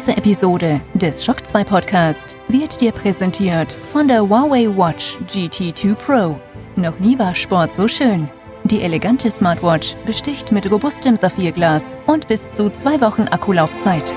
Diese Episode des Shock 2 Podcast wird dir präsentiert von der Huawei Watch GT2 Pro. Noch nie war Sport so schön. Die elegante Smartwatch besticht mit robustem Saphirglas und bis zu zwei Wochen Akkulaufzeit.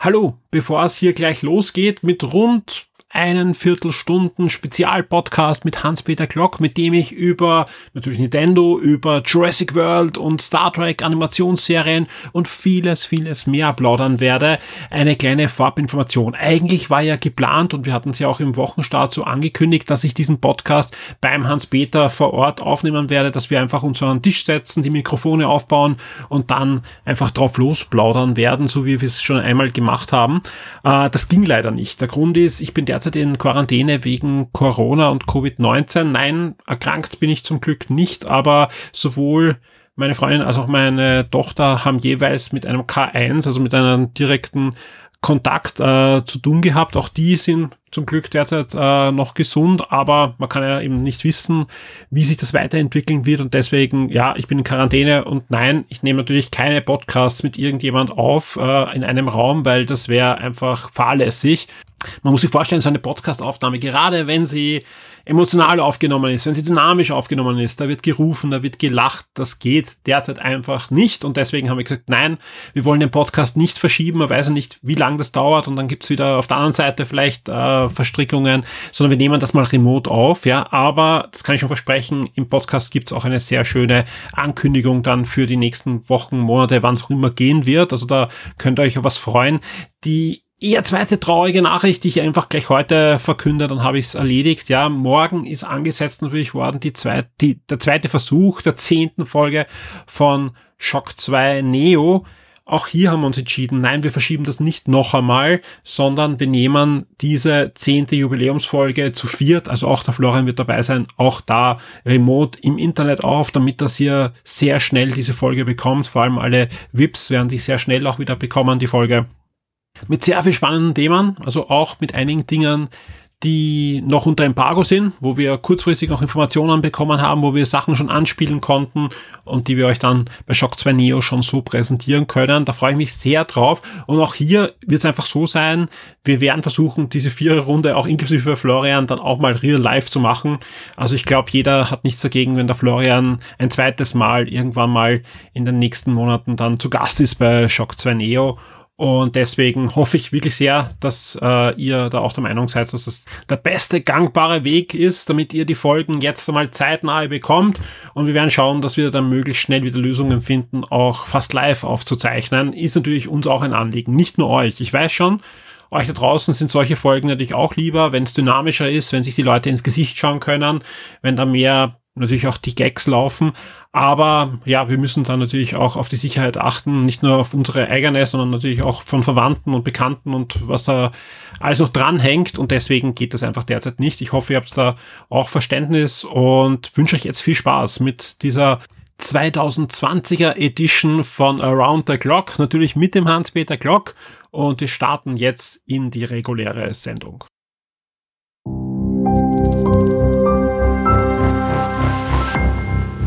Hallo, bevor es hier gleich losgeht mit rund einen Viertelstunden Spezialpodcast mit Hans-Peter Glock, mit dem ich über natürlich Nintendo, über Jurassic World und Star Trek Animationsserien und vieles, vieles mehr plaudern werde. Eine kleine Vorabinformation. Eigentlich war ja geplant und wir hatten es ja auch im Wochenstart so angekündigt, dass ich diesen Podcast beim Hans-Peter vor Ort aufnehmen werde, dass wir einfach uns an den Tisch setzen, die Mikrofone aufbauen und dann einfach drauf losplaudern werden, so wie wir es schon einmal gemacht haben. Äh, das ging leider nicht. Der Grund ist, ich bin derzeit derzeit in Quarantäne wegen Corona und Covid-19. Nein, erkrankt bin ich zum Glück nicht, aber sowohl meine Freundin als auch meine Tochter haben jeweils mit einem K1, also mit einem direkten Kontakt äh, zu tun gehabt. Auch die sind zum Glück derzeit äh, noch gesund, aber man kann ja eben nicht wissen, wie sich das weiterentwickeln wird und deswegen, ja, ich bin in Quarantäne und nein, ich nehme natürlich keine Podcasts mit irgendjemand auf äh, in einem Raum, weil das wäre einfach fahrlässig. Man muss sich vorstellen, so eine Podcast-Aufnahme, gerade wenn sie emotional aufgenommen ist, wenn sie dynamisch aufgenommen ist, da wird gerufen, da wird gelacht, das geht derzeit einfach nicht. Und deswegen haben wir gesagt, nein, wir wollen den Podcast nicht verschieben, man weiß ja nicht, wie lange das dauert. Und dann gibt's wieder auf der anderen Seite vielleicht äh, Verstrickungen, sondern wir nehmen das mal remote auf, ja, aber das kann ich schon versprechen, im Podcast gibt's auch eine sehr schöne Ankündigung dann für die nächsten Wochen, Monate, wann es auch immer gehen wird, also da könnt ihr euch auf was freuen. Die eher zweite traurige Nachricht, die ich einfach gleich heute verkünde, dann habe ich es erledigt. Ja, morgen ist angesetzt natürlich worden die zweite, die, der zweite Versuch der zehnten Folge von Shock 2 Neo. Auch hier haben wir uns entschieden, nein, wir verschieben das nicht noch einmal, sondern wir nehmen diese zehnte Jubiläumsfolge zu viert, also auch der Florian wird dabei sein, auch da remote im Internet auf, damit das ihr sehr schnell diese Folge bekommt. Vor allem alle VIPs werden die sehr schnell auch wieder bekommen, die Folge mit sehr viel spannenden Themen, also auch mit einigen Dingen, die noch unter Embargo sind, wo wir kurzfristig noch Informationen bekommen haben, wo wir Sachen schon anspielen konnten und die wir euch dann bei Shock 2 Neo schon so präsentieren können. Da freue ich mich sehr drauf. Und auch hier wird es einfach so sein, wir werden versuchen, diese Viererrunde auch inklusive Florian dann auch mal real live zu machen. Also ich glaube, jeder hat nichts dagegen, wenn der Florian ein zweites Mal irgendwann mal in den nächsten Monaten dann zu Gast ist bei Shock 2 Neo und deswegen hoffe ich wirklich sehr, dass äh, ihr da auch der Meinung seid, dass das der beste gangbare Weg ist, damit ihr die Folgen jetzt einmal zeitnah bekommt. Und wir werden schauen, dass wir dann möglichst schnell wieder Lösungen finden, auch fast live aufzuzeichnen. Ist natürlich uns auch ein Anliegen, nicht nur euch. Ich weiß schon, euch da draußen sind solche Folgen natürlich auch lieber, wenn es dynamischer ist, wenn sich die Leute ins Gesicht schauen können, wenn da mehr natürlich auch die Gags laufen. Aber ja, wir müssen dann natürlich auch auf die Sicherheit achten, nicht nur auf unsere eigene, sondern natürlich auch von Verwandten und Bekannten und was da alles noch dranhängt. Und deswegen geht das einfach derzeit nicht. Ich hoffe, ihr habt da auch Verständnis und wünsche euch jetzt viel Spaß mit dieser 2020er Edition von Around the Clock, natürlich mit dem Hans-Peter Glock. Und wir starten jetzt in die reguläre Sendung.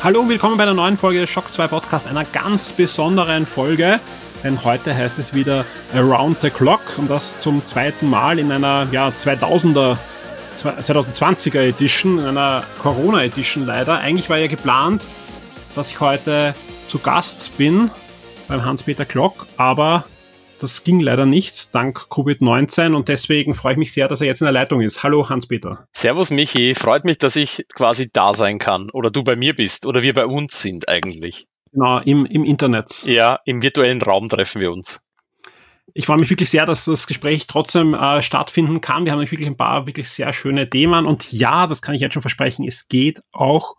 Hallo und willkommen bei einer neuen Folge Shock 2 Podcast, einer ganz besonderen Folge. Denn heute heißt es wieder Around the Clock und das zum zweiten Mal in einer ja, 2000er, 2020er Edition, in einer Corona Edition leider. Eigentlich war ja geplant, dass ich heute zu Gast bin beim Hans-Peter Klock, aber das ging leider nicht, dank Covid-19 und deswegen freue ich mich sehr, dass er jetzt in der Leitung ist. Hallo Hans-Peter. Servus Michi, freut mich, dass ich quasi da sein kann oder du bei mir bist oder wir bei uns sind eigentlich. Genau, im, im Internet. Ja, im virtuellen Raum treffen wir uns. ich freue mich wirklich sehr, dass das Gespräch trotzdem äh, stattfinden kann. Wir haben wirklich ein paar wirklich sehr schöne Themen. Und ja, das kann ich jetzt schon versprechen, es geht auch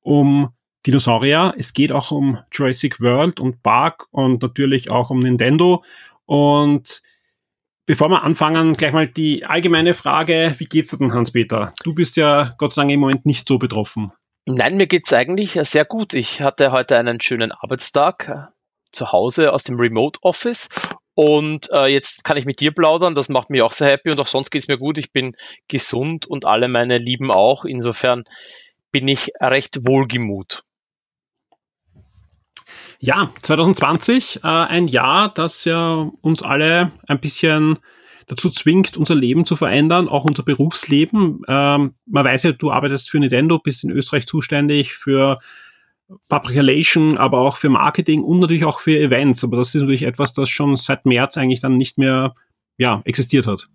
um Dinosaurier. Es geht auch um Jurassic World und Park und natürlich auch um Nintendo. Und bevor wir anfangen, gleich mal die allgemeine Frage, wie geht's dir denn, Hans-Peter? Du bist ja Gott sei Dank im Moment nicht so betroffen. Nein, mir geht's eigentlich sehr gut. Ich hatte heute einen schönen Arbeitstag äh, zu Hause aus dem Remote Office und äh, jetzt kann ich mit dir plaudern. Das macht mich auch sehr happy und auch sonst geht's mir gut. Ich bin gesund und alle meine Lieben auch. Insofern bin ich recht wohlgemut. Ja, 2020, äh, ein Jahr, das ja uns alle ein bisschen dazu zwingt, unser Leben zu verändern, auch unser Berufsleben. Ähm, man weiß ja, du arbeitest für Nintendo, bist in Österreich zuständig für Public Relation, aber auch für Marketing und natürlich auch für Events. Aber das ist natürlich etwas, das schon seit März eigentlich dann nicht mehr ja, existiert hat.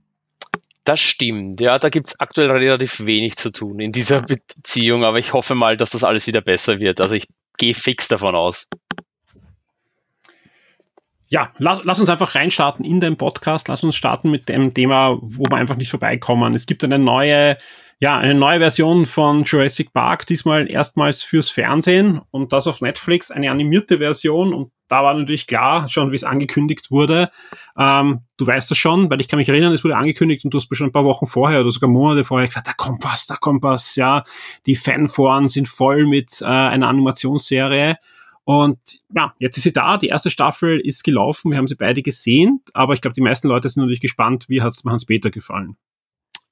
Das stimmt, ja, da gibt es aktuell relativ wenig zu tun in dieser Beziehung, aber ich hoffe mal, dass das alles wieder besser wird. Also ich gehe fix davon aus. Ja, lass, lass uns einfach reinstarten in den Podcast. Lass uns starten mit dem Thema, wo wir einfach nicht vorbeikommen. Es gibt eine neue ja, eine neue Version von Jurassic Park, diesmal erstmals fürs Fernsehen und das auf Netflix, eine animierte Version und da war natürlich klar, schon wie es angekündigt wurde. Ähm, du weißt das schon, weil ich kann mich erinnern, es wurde angekündigt und du hast schon ein paar Wochen vorher oder sogar Monate vorher gesagt, da kommt was, da kommt was, ja. Die Fanforen sind voll mit äh, einer Animationsserie. Und ja, jetzt ist sie da. Die erste Staffel ist gelaufen. Wir haben sie beide gesehen. Aber ich glaube, die meisten Leute sind natürlich gespannt, wie hat es Hans-Peter gefallen.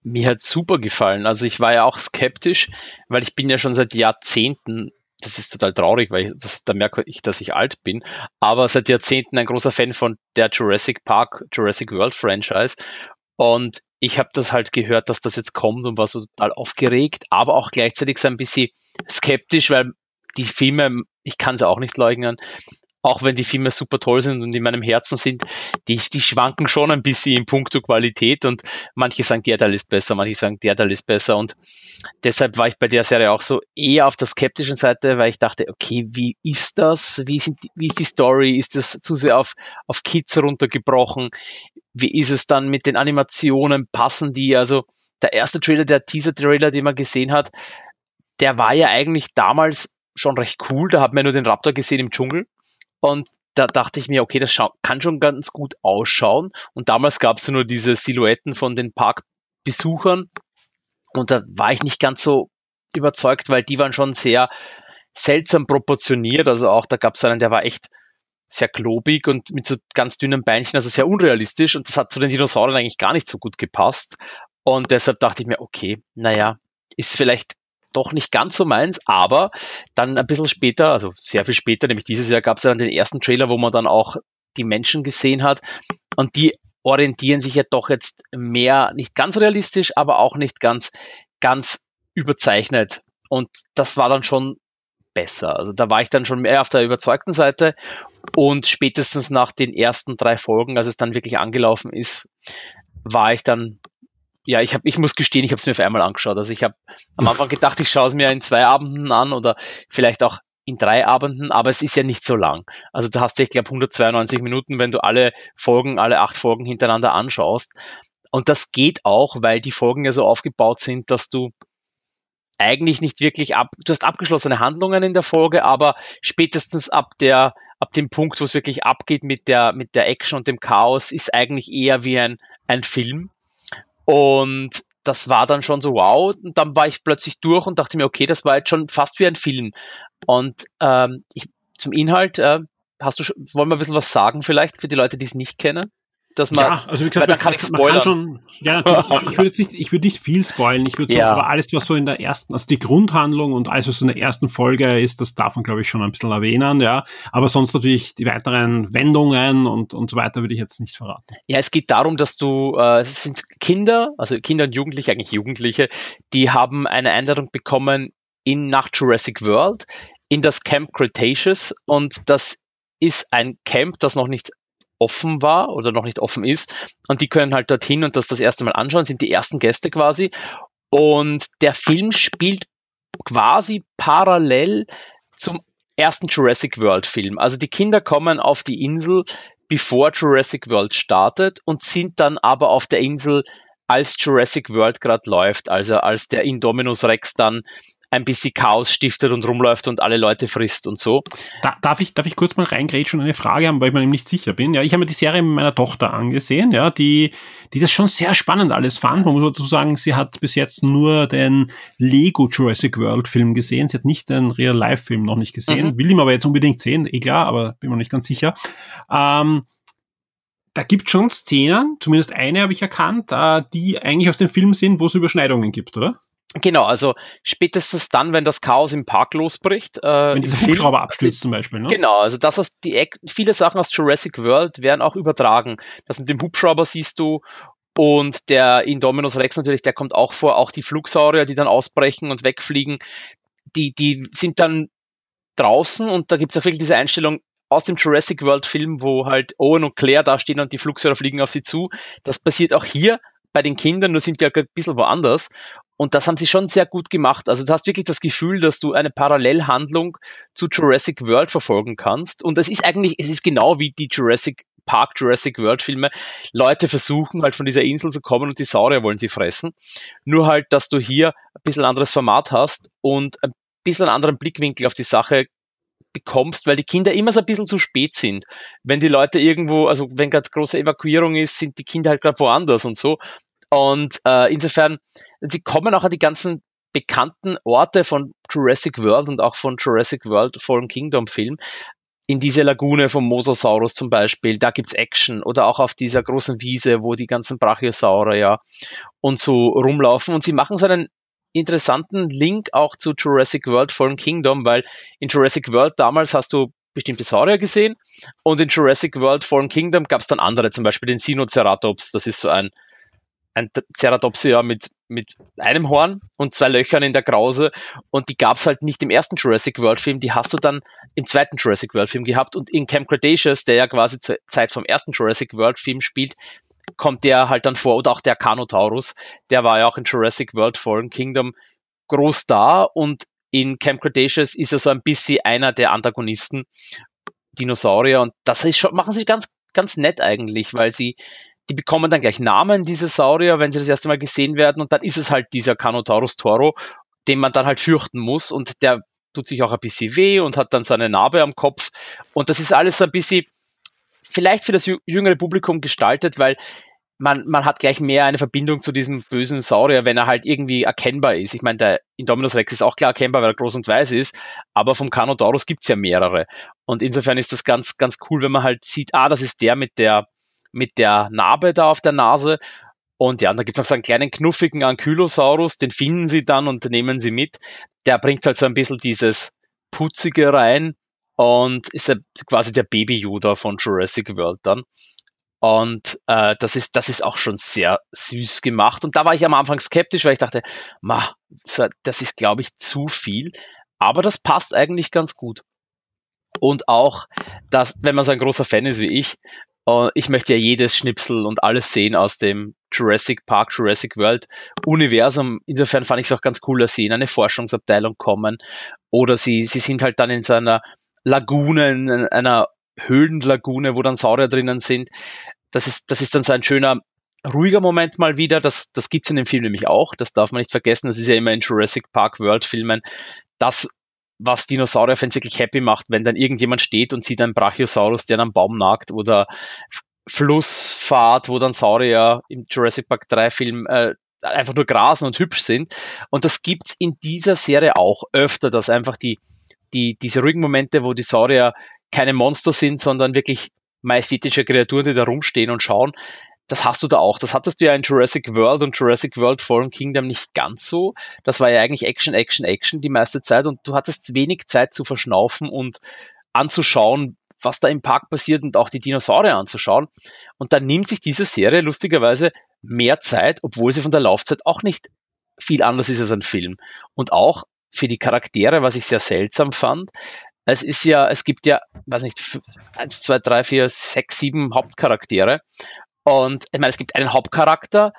Mir hat super gefallen. Also ich war ja auch skeptisch, weil ich bin ja schon seit Jahrzehnten, das ist total traurig, weil ich, das, da merke ich, dass ich alt bin, aber seit Jahrzehnten ein großer Fan von der Jurassic Park, Jurassic World Franchise. Und ich habe das halt gehört, dass das jetzt kommt und war so total aufgeregt, aber auch gleichzeitig so ein bisschen skeptisch, weil die Filme, ich kann sie auch nicht leugnen, auch wenn die Filme super toll sind und in meinem Herzen sind, die, die schwanken schon ein bisschen in puncto Qualität und manche sagen, der Teil ist besser, manche sagen, der Teil ist besser und deshalb war ich bei der Serie auch so eher auf der skeptischen Seite, weil ich dachte, okay, wie ist das? Wie, sind, wie ist die Story? Ist das zu sehr auf, auf Kids runtergebrochen? Wie ist es dann mit den Animationen? Passen die? Also der erste Trailer, der Teaser-Trailer, den man gesehen hat, der war ja eigentlich damals schon recht cool. Da hat man nur den Raptor gesehen im Dschungel. Und da dachte ich mir, okay, das kann schon ganz gut ausschauen. Und damals gab es nur diese Silhouetten von den Parkbesuchern. Und da war ich nicht ganz so überzeugt, weil die waren schon sehr seltsam proportioniert. Also auch da gab es einen, der war echt sehr klobig und mit so ganz dünnen Beinchen, also sehr unrealistisch. Und das hat zu den Dinosauriern eigentlich gar nicht so gut gepasst. Und deshalb dachte ich mir, okay, naja, ist vielleicht doch nicht ganz so meins, aber dann ein bisschen später, also sehr viel später, nämlich dieses Jahr gab es ja dann den ersten Trailer, wo man dann auch die Menschen gesehen hat und die orientieren sich ja doch jetzt mehr, nicht ganz realistisch, aber auch nicht ganz, ganz überzeichnet. Und das war dann schon besser. Also da war ich dann schon mehr auf der überzeugten Seite und spätestens nach den ersten drei Folgen, als es dann wirklich angelaufen ist, war ich dann ja, ich, hab, ich muss gestehen, ich habe es mir für einmal angeschaut. Also ich habe am Anfang gedacht, ich schaue es mir in zwei Abenden an oder vielleicht auch in drei Abenden, aber es ist ja nicht so lang. Also du hast ja, ich glaube, 192 Minuten, wenn du alle Folgen, alle acht Folgen hintereinander anschaust. Und das geht auch, weil die Folgen ja so aufgebaut sind, dass du eigentlich nicht wirklich ab, du hast abgeschlossene Handlungen in der Folge, aber spätestens ab der, ab dem Punkt, wo es wirklich abgeht mit der, mit der Action und dem Chaos, ist eigentlich eher wie ein, ein Film. Und das war dann schon so wow. Und dann war ich plötzlich durch und dachte mir, okay, das war jetzt schon fast wie ein Film. Und ähm, ich, zum Inhalt, äh, hast du schon, wollen wir ein bisschen was sagen vielleicht für die Leute, die es nicht kennen? Dass man, ja, also wie gesagt, dann kann ich spoilern. Kann schon, ja, natürlich, ich, ich würde jetzt nicht, ich würde nicht viel spoilen. Ich würde ja. so, aber alles, was so in der ersten, also die Grundhandlung und alles, was so in der ersten Folge ist, das darf man, glaube ich, schon ein bisschen erwähnen, ja. Aber sonst natürlich die weiteren Wendungen und, und so weiter würde ich jetzt nicht verraten. Ja, es geht darum, dass du, äh, es sind Kinder, also Kinder und Jugendliche, eigentlich Jugendliche, die haben eine Einladung bekommen in nach Jurassic World in das Camp Cretaceous und das ist ein Camp, das noch nicht offen war oder noch nicht offen ist. Und die können halt dorthin und das das erste Mal anschauen, sind die ersten Gäste quasi. Und der Film spielt quasi parallel zum ersten Jurassic World Film. Also die Kinder kommen auf die Insel, bevor Jurassic World startet und sind dann aber auf der Insel, als Jurassic World gerade läuft, also als der Indominus Rex dann ein bisschen Chaos stiftet und rumläuft und alle Leute frisst und so. Da, darf, ich, darf ich kurz mal reingrätschen und eine Frage haben, weil ich mir nicht sicher bin? Ja, ich habe mir die Serie mit meiner Tochter angesehen, ja, die, die das schon sehr spannend alles fand. Man muss dazu sagen, sie hat bis jetzt nur den Lego Jurassic World Film gesehen. Sie hat nicht den Real-Life-Film noch nicht gesehen. Mhm. Will ihn aber jetzt unbedingt sehen, eh klar, aber bin mir nicht ganz sicher. Ähm, da gibt schon Szenen, zumindest eine habe ich erkannt, äh, die eigentlich aus dem Film sind, wo es Überschneidungen gibt, oder? Genau, also spätestens dann, wenn das Chaos im Park losbricht. Äh, wenn dieser Hubschrauber abstürzt zum Beispiel, ne? Genau, also das aus die viele Sachen aus Jurassic World werden auch übertragen. Das mit dem Hubschrauber siehst du und der Indominus Rex natürlich, der kommt auch vor, auch die Flugsaurier, die dann ausbrechen und wegfliegen, die, die sind dann draußen und da gibt es auch wirklich diese Einstellung aus dem Jurassic World Film, wo halt Owen und Claire da stehen und die Flugsaurier fliegen auf sie zu. Das passiert auch hier bei den Kindern, nur sind die halt ein bisschen woanders. Und das haben sie schon sehr gut gemacht. Also du hast wirklich das Gefühl, dass du eine Parallelhandlung zu Jurassic World verfolgen kannst. Und das ist eigentlich, es ist genau wie die Jurassic Park, Jurassic World Filme. Leute versuchen halt von dieser Insel zu kommen und die Saurier wollen sie fressen. Nur halt, dass du hier ein bisschen anderes Format hast und ein bisschen einen anderen Blickwinkel auf die Sache bekommst, weil die Kinder immer so ein bisschen zu spät sind. Wenn die Leute irgendwo, also wenn gerade große Evakuierung ist, sind die Kinder halt gerade woanders und so. Und äh, insofern, sie kommen auch an die ganzen bekannten Orte von Jurassic World und auch von Jurassic World Fallen Kingdom Film. In diese Lagune vom Mosasaurus zum Beispiel, da gibt's Action. Oder auch auf dieser großen Wiese, wo die ganzen Brachiosaurier ja und so rumlaufen. Und sie machen so einen interessanten Link auch zu Jurassic World Fallen Kingdom, weil in Jurassic World damals hast du bestimmte Saurier gesehen. Und in Jurassic World Fallen Kingdom gab's dann andere, zum Beispiel den Sinoceratops, das ist so ein ein Ceratopsia mit, mit einem Horn und zwei Löchern in der Krause. Und die gab es halt nicht im ersten Jurassic World Film, die hast du dann im zweiten Jurassic World Film gehabt. Und in Camp Cretaceous, der ja quasi zur Zeit vom ersten Jurassic World Film spielt, kommt der halt dann vor. Oder auch der Carnotaurus, der war ja auch in Jurassic World Fallen Kingdom groß da. Und in Camp Cretaceous ist er so ein bisschen einer der Antagonisten, Dinosaurier. Und das ist schon, machen sie ganz, ganz nett eigentlich, weil sie die bekommen dann gleich Namen, diese Saurier, wenn sie das erste Mal gesehen werden. Und dann ist es halt dieser Canotaurus Toro, den man dann halt fürchten muss. Und der tut sich auch ein bisschen weh und hat dann so eine Narbe am Kopf. Und das ist alles so ein bisschen vielleicht für das jüngere Publikum gestaltet, weil man, man hat gleich mehr eine Verbindung zu diesem bösen Saurier, wenn er halt irgendwie erkennbar ist. Ich meine, der Indominus Rex ist auch klar erkennbar, weil er groß und weiß ist, aber vom Carnotaurus gibt's ja mehrere. Und insofern ist das ganz, ganz cool, wenn man halt sieht, ah, das ist der mit der mit der Narbe da auf der Nase. Und ja, da gibt es noch so einen kleinen knuffigen Ankylosaurus, den finden sie dann und nehmen sie mit. Der bringt halt so ein bisschen dieses Putzige rein und ist quasi der Baby-Yoda von Jurassic World dann. Und äh, das, ist, das ist auch schon sehr süß gemacht. Und da war ich am Anfang skeptisch, weil ich dachte, ma, das ist, glaube ich, zu viel. Aber das passt eigentlich ganz gut. Und auch, dass, wenn man so ein großer Fan ist wie ich, Uh, ich möchte ja jedes Schnipsel und alles sehen aus dem Jurassic Park, Jurassic World Universum. Insofern fand ich es auch ganz cool, dass sie in eine Forschungsabteilung kommen oder sie, sie sind halt dann in so einer Lagune, in einer Höhlenlagune, wo dann Saurier drinnen sind. Das ist, das ist dann so ein schöner, ruhiger Moment mal wieder. Das, das gibt's in dem Film nämlich auch. Das darf man nicht vergessen. Das ist ja immer in Jurassic Park World Filmen. Das was Dinosaurier-Fans wirklich happy macht, wenn dann irgendjemand steht und sieht einen Brachiosaurus, der am Baum nagt oder Flussfahrt, wo dann Saurier im Jurassic Park 3 Film äh, einfach nur grasen und hübsch sind. Und das gibt's in dieser Serie auch öfter, dass einfach die, die, diese ruhigen Momente, wo die Saurier keine Monster sind, sondern wirklich majestätische Kreaturen, die da rumstehen und schauen, das hast du da auch. Das hattest du ja in Jurassic World und Jurassic World Fallen Kingdom nicht ganz so. Das war ja eigentlich Action, Action, Action die meiste Zeit und du hattest wenig Zeit zu verschnaufen und anzuschauen, was da im Park passiert und auch die Dinosaurier anzuschauen. Und dann nimmt sich diese Serie lustigerweise mehr Zeit, obwohl sie von der Laufzeit auch nicht viel anders ist als ein Film. Und auch für die Charaktere, was ich sehr seltsam fand. Es ist ja, es gibt ja, weiß nicht, eins, zwei, drei, vier, sechs, sieben Hauptcharaktere. Und ich meine, es gibt einen Hauptcharakter,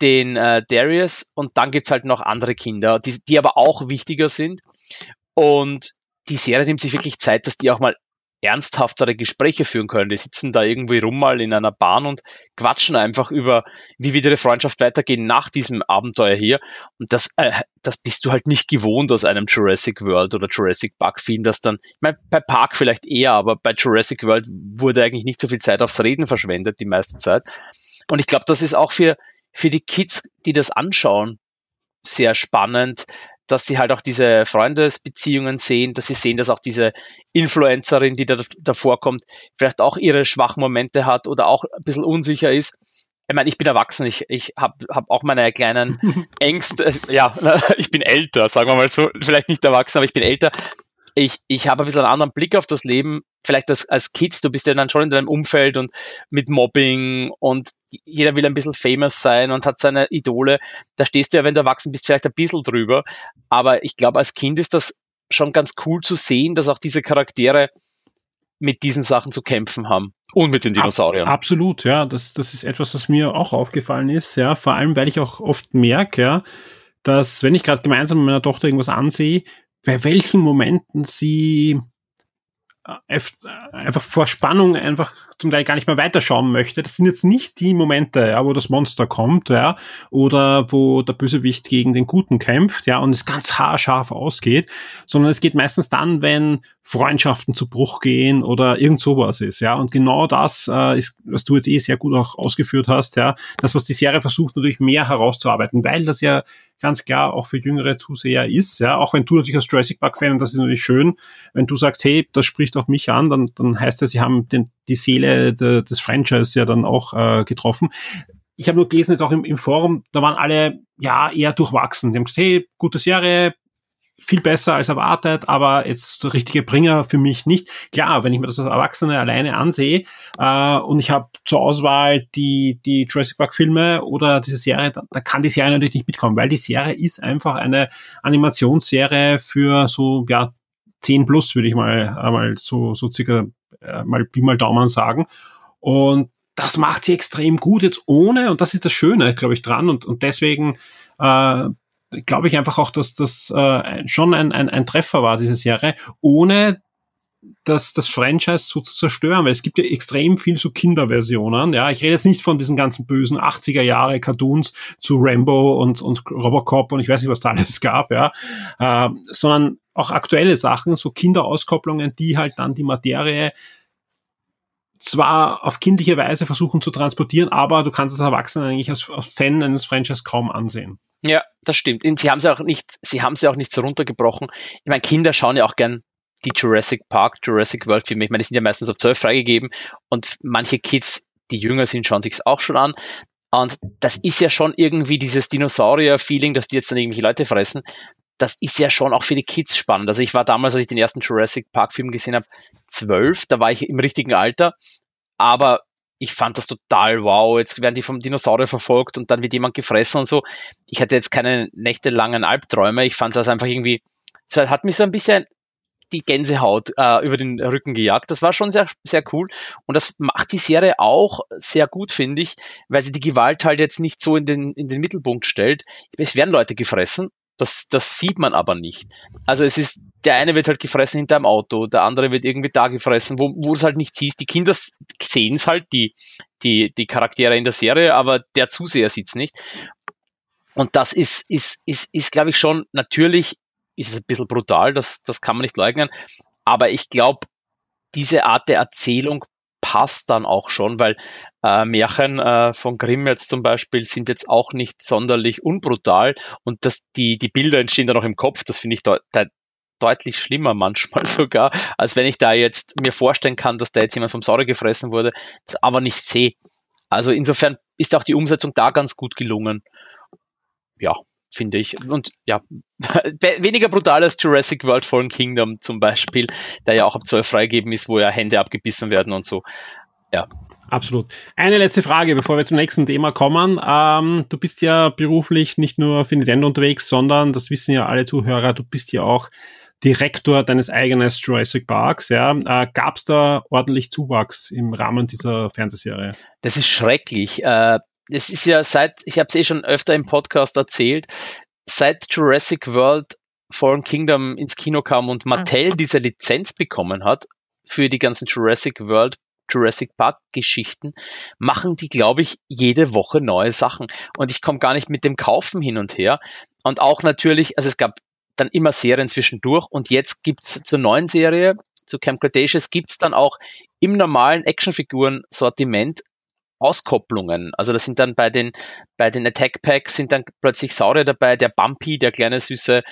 den äh, Darius, und dann gibt's halt noch andere Kinder, die, die aber auch wichtiger sind. Und die Serie nimmt sich wirklich Zeit, dass die auch mal ernsthaftere Gespräche führen können. Die sitzen da irgendwie rum mal in einer Bahn und quatschen einfach über, wie wird ihre Freundschaft weitergehen nach diesem Abenteuer hier. Und das, äh, das bist du halt nicht gewohnt aus einem Jurassic World oder Jurassic Park Film, das dann, ich meine, bei Park vielleicht eher, aber bei Jurassic World wurde eigentlich nicht so viel Zeit aufs Reden verschwendet, die meiste Zeit. Und ich glaube, das ist auch für, für die Kids, die das anschauen, sehr spannend, dass sie halt auch diese Freundesbeziehungen sehen, dass sie sehen, dass auch diese Influencerin, die da davor kommt, vielleicht auch ihre schwachen Momente hat oder auch ein bisschen unsicher ist. Ich meine, ich bin erwachsen, ich, ich habe hab auch meine kleinen Ängste. Ja, ich bin älter, sagen wir mal so. Vielleicht nicht erwachsen, aber ich bin älter ich, ich habe ein bisschen einen anderen Blick auf das Leben. Vielleicht als, als Kids, du bist ja dann schon in deinem Umfeld und mit Mobbing und jeder will ein bisschen famous sein und hat seine Idole. Da stehst du ja, wenn du erwachsen bist, vielleicht ein bisschen drüber. Aber ich glaube, als Kind ist das schon ganz cool zu sehen, dass auch diese Charaktere mit diesen Sachen zu kämpfen haben. Und mit den Dinosauriern. Ab, absolut, ja. Das, das ist etwas, was mir auch aufgefallen ist, ja. Vor allem, weil ich auch oft merke, ja, dass wenn ich gerade gemeinsam mit meiner Tochter irgendwas ansehe, bei welchen Momenten sie einfach vor Spannung einfach zum Teil gar nicht mehr weiterschauen möchte. Das sind jetzt nicht die Momente, ja, wo das Monster kommt, ja, oder wo der Bösewicht gegen den Guten kämpft, ja, und es ganz haarscharf ausgeht, sondern es geht meistens dann, wenn Freundschaften zu Bruch gehen oder irgend sowas ist, ja. Und genau das äh, ist, was du jetzt eh sehr gut auch ausgeführt hast, ja, das, was die Serie versucht, natürlich mehr herauszuarbeiten, weil das ja ganz klar auch für jüngere Zuseher ist, ja. Auch wenn du natürlich als Jurassic Park Fan, und das ist natürlich schön, wenn du sagst, hey, das spricht auch mich an, dann, dann heißt das, sie haben den, die Seele de, des Franchise ja dann auch äh, getroffen ich habe nur gelesen jetzt auch im, im Forum, da waren alle ja eher durchwachsen. Die haben gesagt, hey, gute Serie, viel besser als erwartet, aber jetzt der richtige Bringer für mich nicht. Klar, wenn ich mir das als Erwachsene alleine ansehe äh, und ich habe zur Auswahl die, die Jurassic Park Filme oder diese Serie, da, da kann die Serie natürlich nicht mitkommen, weil die Serie ist einfach eine Animationsserie für so, ja, 10 plus, würde ich mal, äh, mal so, so circa äh, mal Pi mal Daumen sagen. Und das macht sie extrem gut jetzt ohne, und das ist das Schöne, glaube ich, dran. Und, und deswegen äh, glaube ich einfach auch, dass das äh, schon ein, ein, ein Treffer war, diese Serie, ohne das, das Franchise so zu zerstören, weil es gibt ja extrem viel so Kinderversionen. Ja, ich rede jetzt nicht von diesen ganzen bösen 80er Jahre Cartoons zu Rambo und, und Robocop und ich weiß nicht, was da alles gab, ja, äh, sondern auch aktuelle Sachen, so Kinderauskopplungen, die halt dann die Materie zwar auf kindliche Weise versuchen zu transportieren, aber du kannst als Erwachsener eigentlich als, als Fan eines Franchise kaum ansehen. Ja, das stimmt. Und sie haben sie auch nicht, sie haben sie auch nicht so runtergebrochen. Ich meine, Kinder schauen ja auch gern die Jurassic Park, Jurassic World Filme. Ich meine, die sind ja meistens ab 12 freigegeben und manche Kids, die jünger sind, schauen sich's auch schon an. Und das ist ja schon irgendwie dieses Dinosaurier-Feeling, dass die jetzt dann irgendwelche Leute fressen. Das ist ja schon auch für die Kids spannend. Also ich war damals, als ich den ersten Jurassic Park Film gesehen habe, zwölf, da war ich im richtigen Alter. Aber ich fand das total wow. Jetzt werden die vom Dinosaurier verfolgt und dann wird jemand gefressen und so. Ich hatte jetzt keine nächtelangen Albträume. Ich fand das einfach irgendwie, es hat mich so ein bisschen die Gänsehaut äh, über den Rücken gejagt. Das war schon sehr, sehr cool. Und das macht die Serie auch sehr gut, finde ich, weil sie die Gewalt halt jetzt nicht so in den, in den Mittelpunkt stellt. Es werden Leute gefressen, das, das sieht man aber nicht. Also es ist, der eine wird halt gefressen hinter einem Auto, der andere wird irgendwie da gefressen, wo, wo es halt nicht siehst. Die Kinder sehen es halt, die, die, die Charaktere in der Serie, aber der Zuseher sieht es nicht. Und das ist, ist, ist, ist glaube ich, schon, natürlich ist es ein bisschen brutal, das, das kann man nicht leugnen. Aber ich glaube, diese Art der Erzählung passt dann auch schon, weil äh, Märchen äh, von Grimm jetzt zum Beispiel sind jetzt auch nicht sonderlich unbrutal und das, die, die Bilder entstehen dann auch im Kopf, das finde ich de de deutlich schlimmer manchmal sogar, als wenn ich da jetzt mir vorstellen kann, dass da jetzt jemand vom Säure gefressen wurde, aber nicht sehe. Also insofern ist auch die Umsetzung da ganz gut gelungen. Ja, finde ich. Und ja, weniger brutal als Jurassic World Fallen Kingdom zum Beispiel, der ja auch ab 12 freigeben ist, wo ja Hände abgebissen werden und so. Ja. Absolut. Eine letzte Frage, bevor wir zum nächsten Thema kommen. Ähm, du bist ja beruflich nicht nur für Nintendo unterwegs, sondern, das wissen ja alle Zuhörer, du bist ja auch Direktor deines eigenen Jurassic Parks. Ja. Äh, Gab es da ordentlich Zuwachs im Rahmen dieser Fernsehserie? Das ist schrecklich. Äh, es ist ja seit, ich habe es eh schon öfter im Podcast erzählt, seit Jurassic World Fallen Kingdom ins Kino kam und Mattel mhm. diese Lizenz bekommen hat, für die ganzen Jurassic World Jurassic Park Geschichten, machen die, glaube ich, jede Woche neue Sachen. Und ich komme gar nicht mit dem Kaufen hin und her. Und auch natürlich, also es gab dann immer Serien zwischendurch und jetzt gibt's zur neuen Serie, zu Camp Cretaceous, gibt's dann auch im normalen Actionfiguren-Sortiment Auskopplungen. Also das sind dann bei den, bei den Attack Packs sind dann plötzlich Saurier dabei, der Bumpy, der kleine süße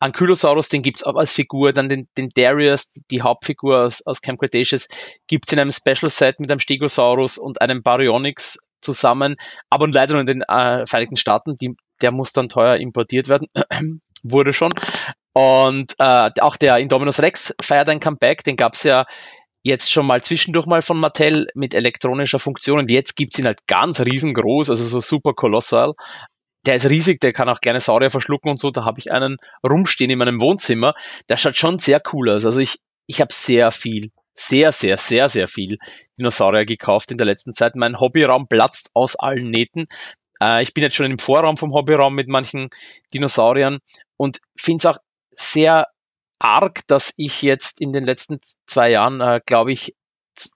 Ankylosaurus, den gibt's auch als Figur, dann den, den Darius, die Hauptfigur aus, aus Camp Cretaceous, gibt's in einem Special Set mit einem Stegosaurus und einem Baryonyx zusammen, aber leider nur in den äh, Vereinigten Staaten, die, der muss dann teuer importiert werden, wurde schon. Und äh, auch der Indominus Rex feiert ein Comeback, den gab's ja jetzt schon mal zwischendurch mal von Mattel mit elektronischer Funktion und jetzt gibt's ihn halt ganz riesengroß, also so super kolossal der ist riesig, der kann auch gerne Saurier verschlucken und so. Da habe ich einen rumstehen in meinem Wohnzimmer. Der schaut schon sehr cool aus. Also ich, ich habe sehr viel, sehr, sehr, sehr, sehr viel Dinosaurier gekauft in der letzten Zeit. Mein Hobbyraum platzt aus allen Nähten. Äh, ich bin jetzt schon im Vorraum vom Hobbyraum mit manchen Dinosauriern und finde es auch sehr arg, dass ich jetzt in den letzten zwei Jahren, äh, glaube ich,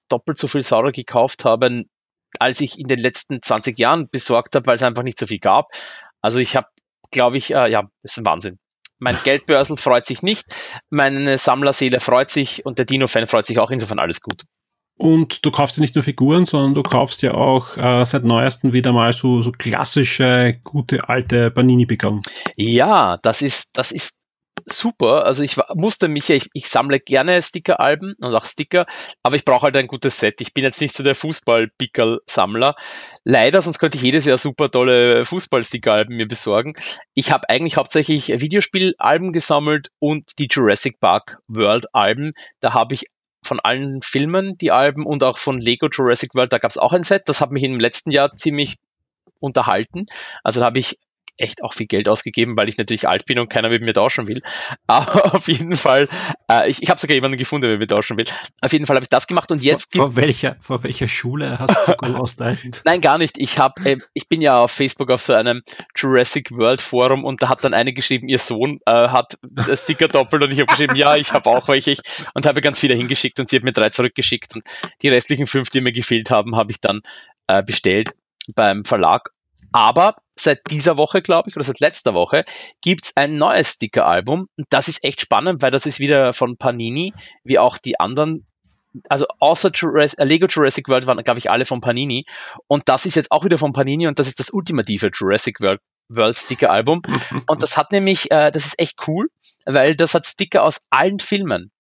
doppelt so viel Saurier gekauft habe, als ich in den letzten 20 Jahren besorgt habe, weil es einfach nicht so viel gab. Also ich habe, glaube ich, äh, ja, das ist ein Wahnsinn. Mein Geldbörsel freut sich nicht, meine Sammlerseele freut sich und der Dino-Fan freut sich auch. Insofern alles gut. Und du kaufst ja nicht nur Figuren, sondern du kaufst ja auch äh, seit neuestem wieder mal so, so klassische, gute alte Panini-Begaben. Ja, das ist, das ist super. Also ich musste mich, ich, ich sammle gerne Sticker-Alben und auch Sticker, aber ich brauche halt ein gutes Set. Ich bin jetzt nicht so der Fußball-Pickel-Sammler. Leider, sonst könnte ich jedes Jahr super tolle Fußball-Sticker-Alben mir besorgen. Ich habe eigentlich hauptsächlich Videospiel-Alben gesammelt und die Jurassic Park World-Alben. Da habe ich von allen Filmen die Alben und auch von Lego Jurassic World, da gab es auch ein Set. Das hat mich im letzten Jahr ziemlich unterhalten. Also da habe ich echt auch viel Geld ausgegeben, weil ich natürlich alt bin und keiner mit mir tauschen will. Aber auf jeden Fall, äh, ich, ich habe sogar jemanden gefunden, der mit mir tauschen will. Auf jeden Fall habe ich das gemacht und jetzt vor, vor welcher vor welcher Schule hast du gut austeilt? Nein, gar nicht. Ich habe äh, ich bin ja auf Facebook auf so einem Jurassic World Forum und da hat dann eine geschrieben, ihr Sohn äh, hat Sticker doppelt und ich habe geschrieben, ja, ich habe auch welche und habe ganz viele hingeschickt und sie hat mir drei zurückgeschickt und die restlichen fünf, die mir gefehlt haben, habe ich dann äh, bestellt beim Verlag aber seit dieser Woche, glaube ich, oder seit letzter Woche, gibt's ein neues Sticker-Album. Und das ist echt spannend, weil das ist wieder von Panini, wie auch die anderen. Also außer Jurassic, äh, Lego Jurassic World waren, glaube ich, alle von Panini. Und das ist jetzt auch wieder von Panini und das ist das ultimative Jurassic World, World Sticker-Album. und das hat nämlich, äh, das ist echt cool, weil das hat Sticker aus allen Filmen.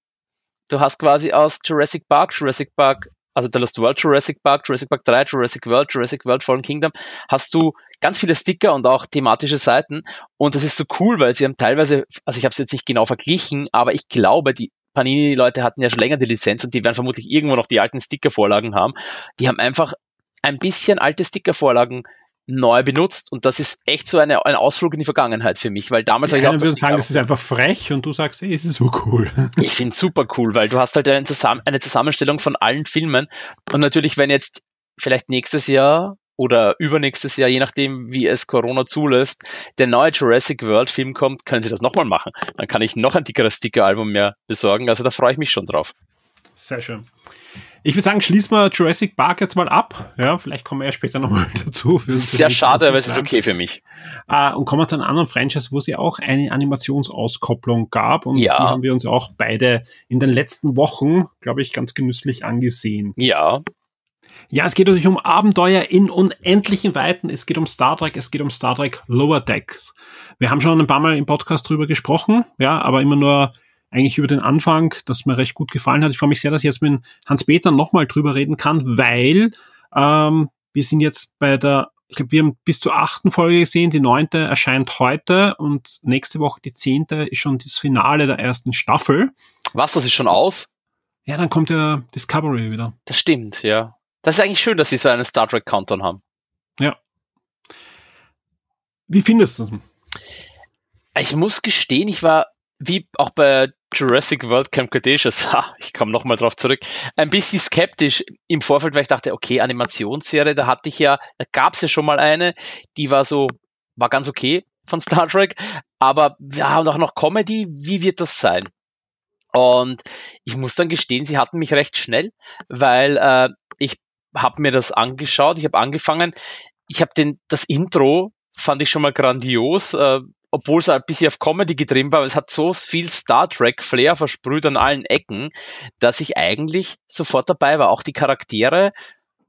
Du hast quasi aus Jurassic Park, Jurassic Park also The Lost World Jurassic Park, Jurassic Park 3, Jurassic World, Jurassic World Fallen Kingdom, hast du ganz viele Sticker und auch thematische Seiten. Und das ist so cool, weil sie haben teilweise, also ich habe es jetzt nicht genau verglichen, aber ich glaube, die Panini-Leute hatten ja schon länger die Lizenz und die werden vermutlich irgendwo noch die alten Sticker-Vorlagen haben. Die haben einfach ein bisschen alte Sticker-Vorlagen neu benutzt und das ist echt so eine, ein Ausflug in die Vergangenheit für mich, weil damals habe ich auch das sagen, das ist einfach frech und du sagst, ey, es ist so cool. Ich finde es super cool, weil du hast halt eine, Zusamm eine Zusammenstellung von allen Filmen und natürlich, wenn jetzt vielleicht nächstes Jahr oder übernächstes Jahr, je nachdem, wie es Corona zulässt, der neue Jurassic World Film kommt, können sie das nochmal machen. Dann kann ich noch ein dickeres Sticker-Album mehr besorgen. Also da freue ich mich schon drauf. Sehr schön. Ich würde sagen, schließen wir Jurassic Park jetzt mal ab. Ja, vielleicht kommen wir ja später nochmal dazu. Sehr schade, aber es ist okay für mich. Uh, und kommen wir zu einem anderen Franchise, wo es ja auch eine Animationsauskopplung gab. Und ja. die haben wir uns auch beide in den letzten Wochen, glaube ich, ganz genüsslich angesehen. Ja. Ja, es geht natürlich um Abenteuer in unendlichen Weiten. Es geht um Star Trek, es geht um Star Trek Lower Decks. Wir haben schon ein paar Mal im Podcast drüber gesprochen, ja, aber immer nur eigentlich über den Anfang, das mir recht gut gefallen hat. Ich freue mich sehr, dass ich jetzt mit Hans-Peter nochmal drüber reden kann, weil ähm, wir sind jetzt bei der, ich glaube, wir haben bis zur achten Folge gesehen, die neunte erscheint heute und nächste Woche die zehnte ist schon das Finale der ersten Staffel. Was, das ist schon aus? Ja, dann kommt der Discovery wieder. Das stimmt, ja. Das ist eigentlich schön, dass sie so einen Star Trek Countdown haben. Ja. Wie findest du es? Ich muss gestehen, ich war wie auch bei Jurassic World Camp Cretaceous, ha, ich komme nochmal drauf zurück, ein bisschen skeptisch im Vorfeld, weil ich dachte, okay, Animationsserie, da hatte ich ja, da gab es ja schon mal eine, die war so, war ganz okay von Star Trek, aber ja, und auch noch Comedy, wie wird das sein? Und ich muss dann gestehen, sie hatten mich recht schnell, weil äh, habe mir das angeschaut, ich habe angefangen, ich habe den das Intro fand ich schon mal grandios, äh, obwohl es ein bisschen auf Comedy getrimmt war, aber es hat so viel Star Trek Flair versprüht an allen Ecken, dass ich eigentlich sofort dabei war. Auch die Charaktere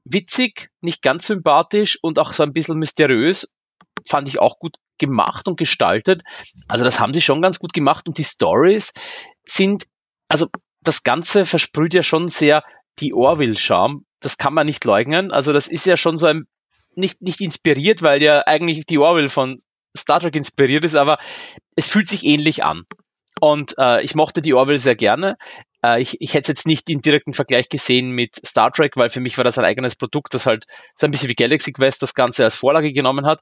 witzig, nicht ganz sympathisch und auch so ein bisschen mysteriös fand ich auch gut gemacht und gestaltet. Also das haben sie schon ganz gut gemacht und die Stories sind, also das Ganze versprüht ja schon sehr die Orville-Charme. Das kann man nicht leugnen. Also das ist ja schon so ein nicht, nicht inspiriert, weil ja eigentlich die Orville von Star Trek inspiriert ist, aber es fühlt sich ähnlich an. Und äh, ich mochte die Orville sehr gerne. Äh, ich, ich hätte es jetzt nicht in direkten Vergleich gesehen mit Star Trek, weil für mich war das ein eigenes Produkt, das halt so ein bisschen wie Galaxy Quest das Ganze als Vorlage genommen hat.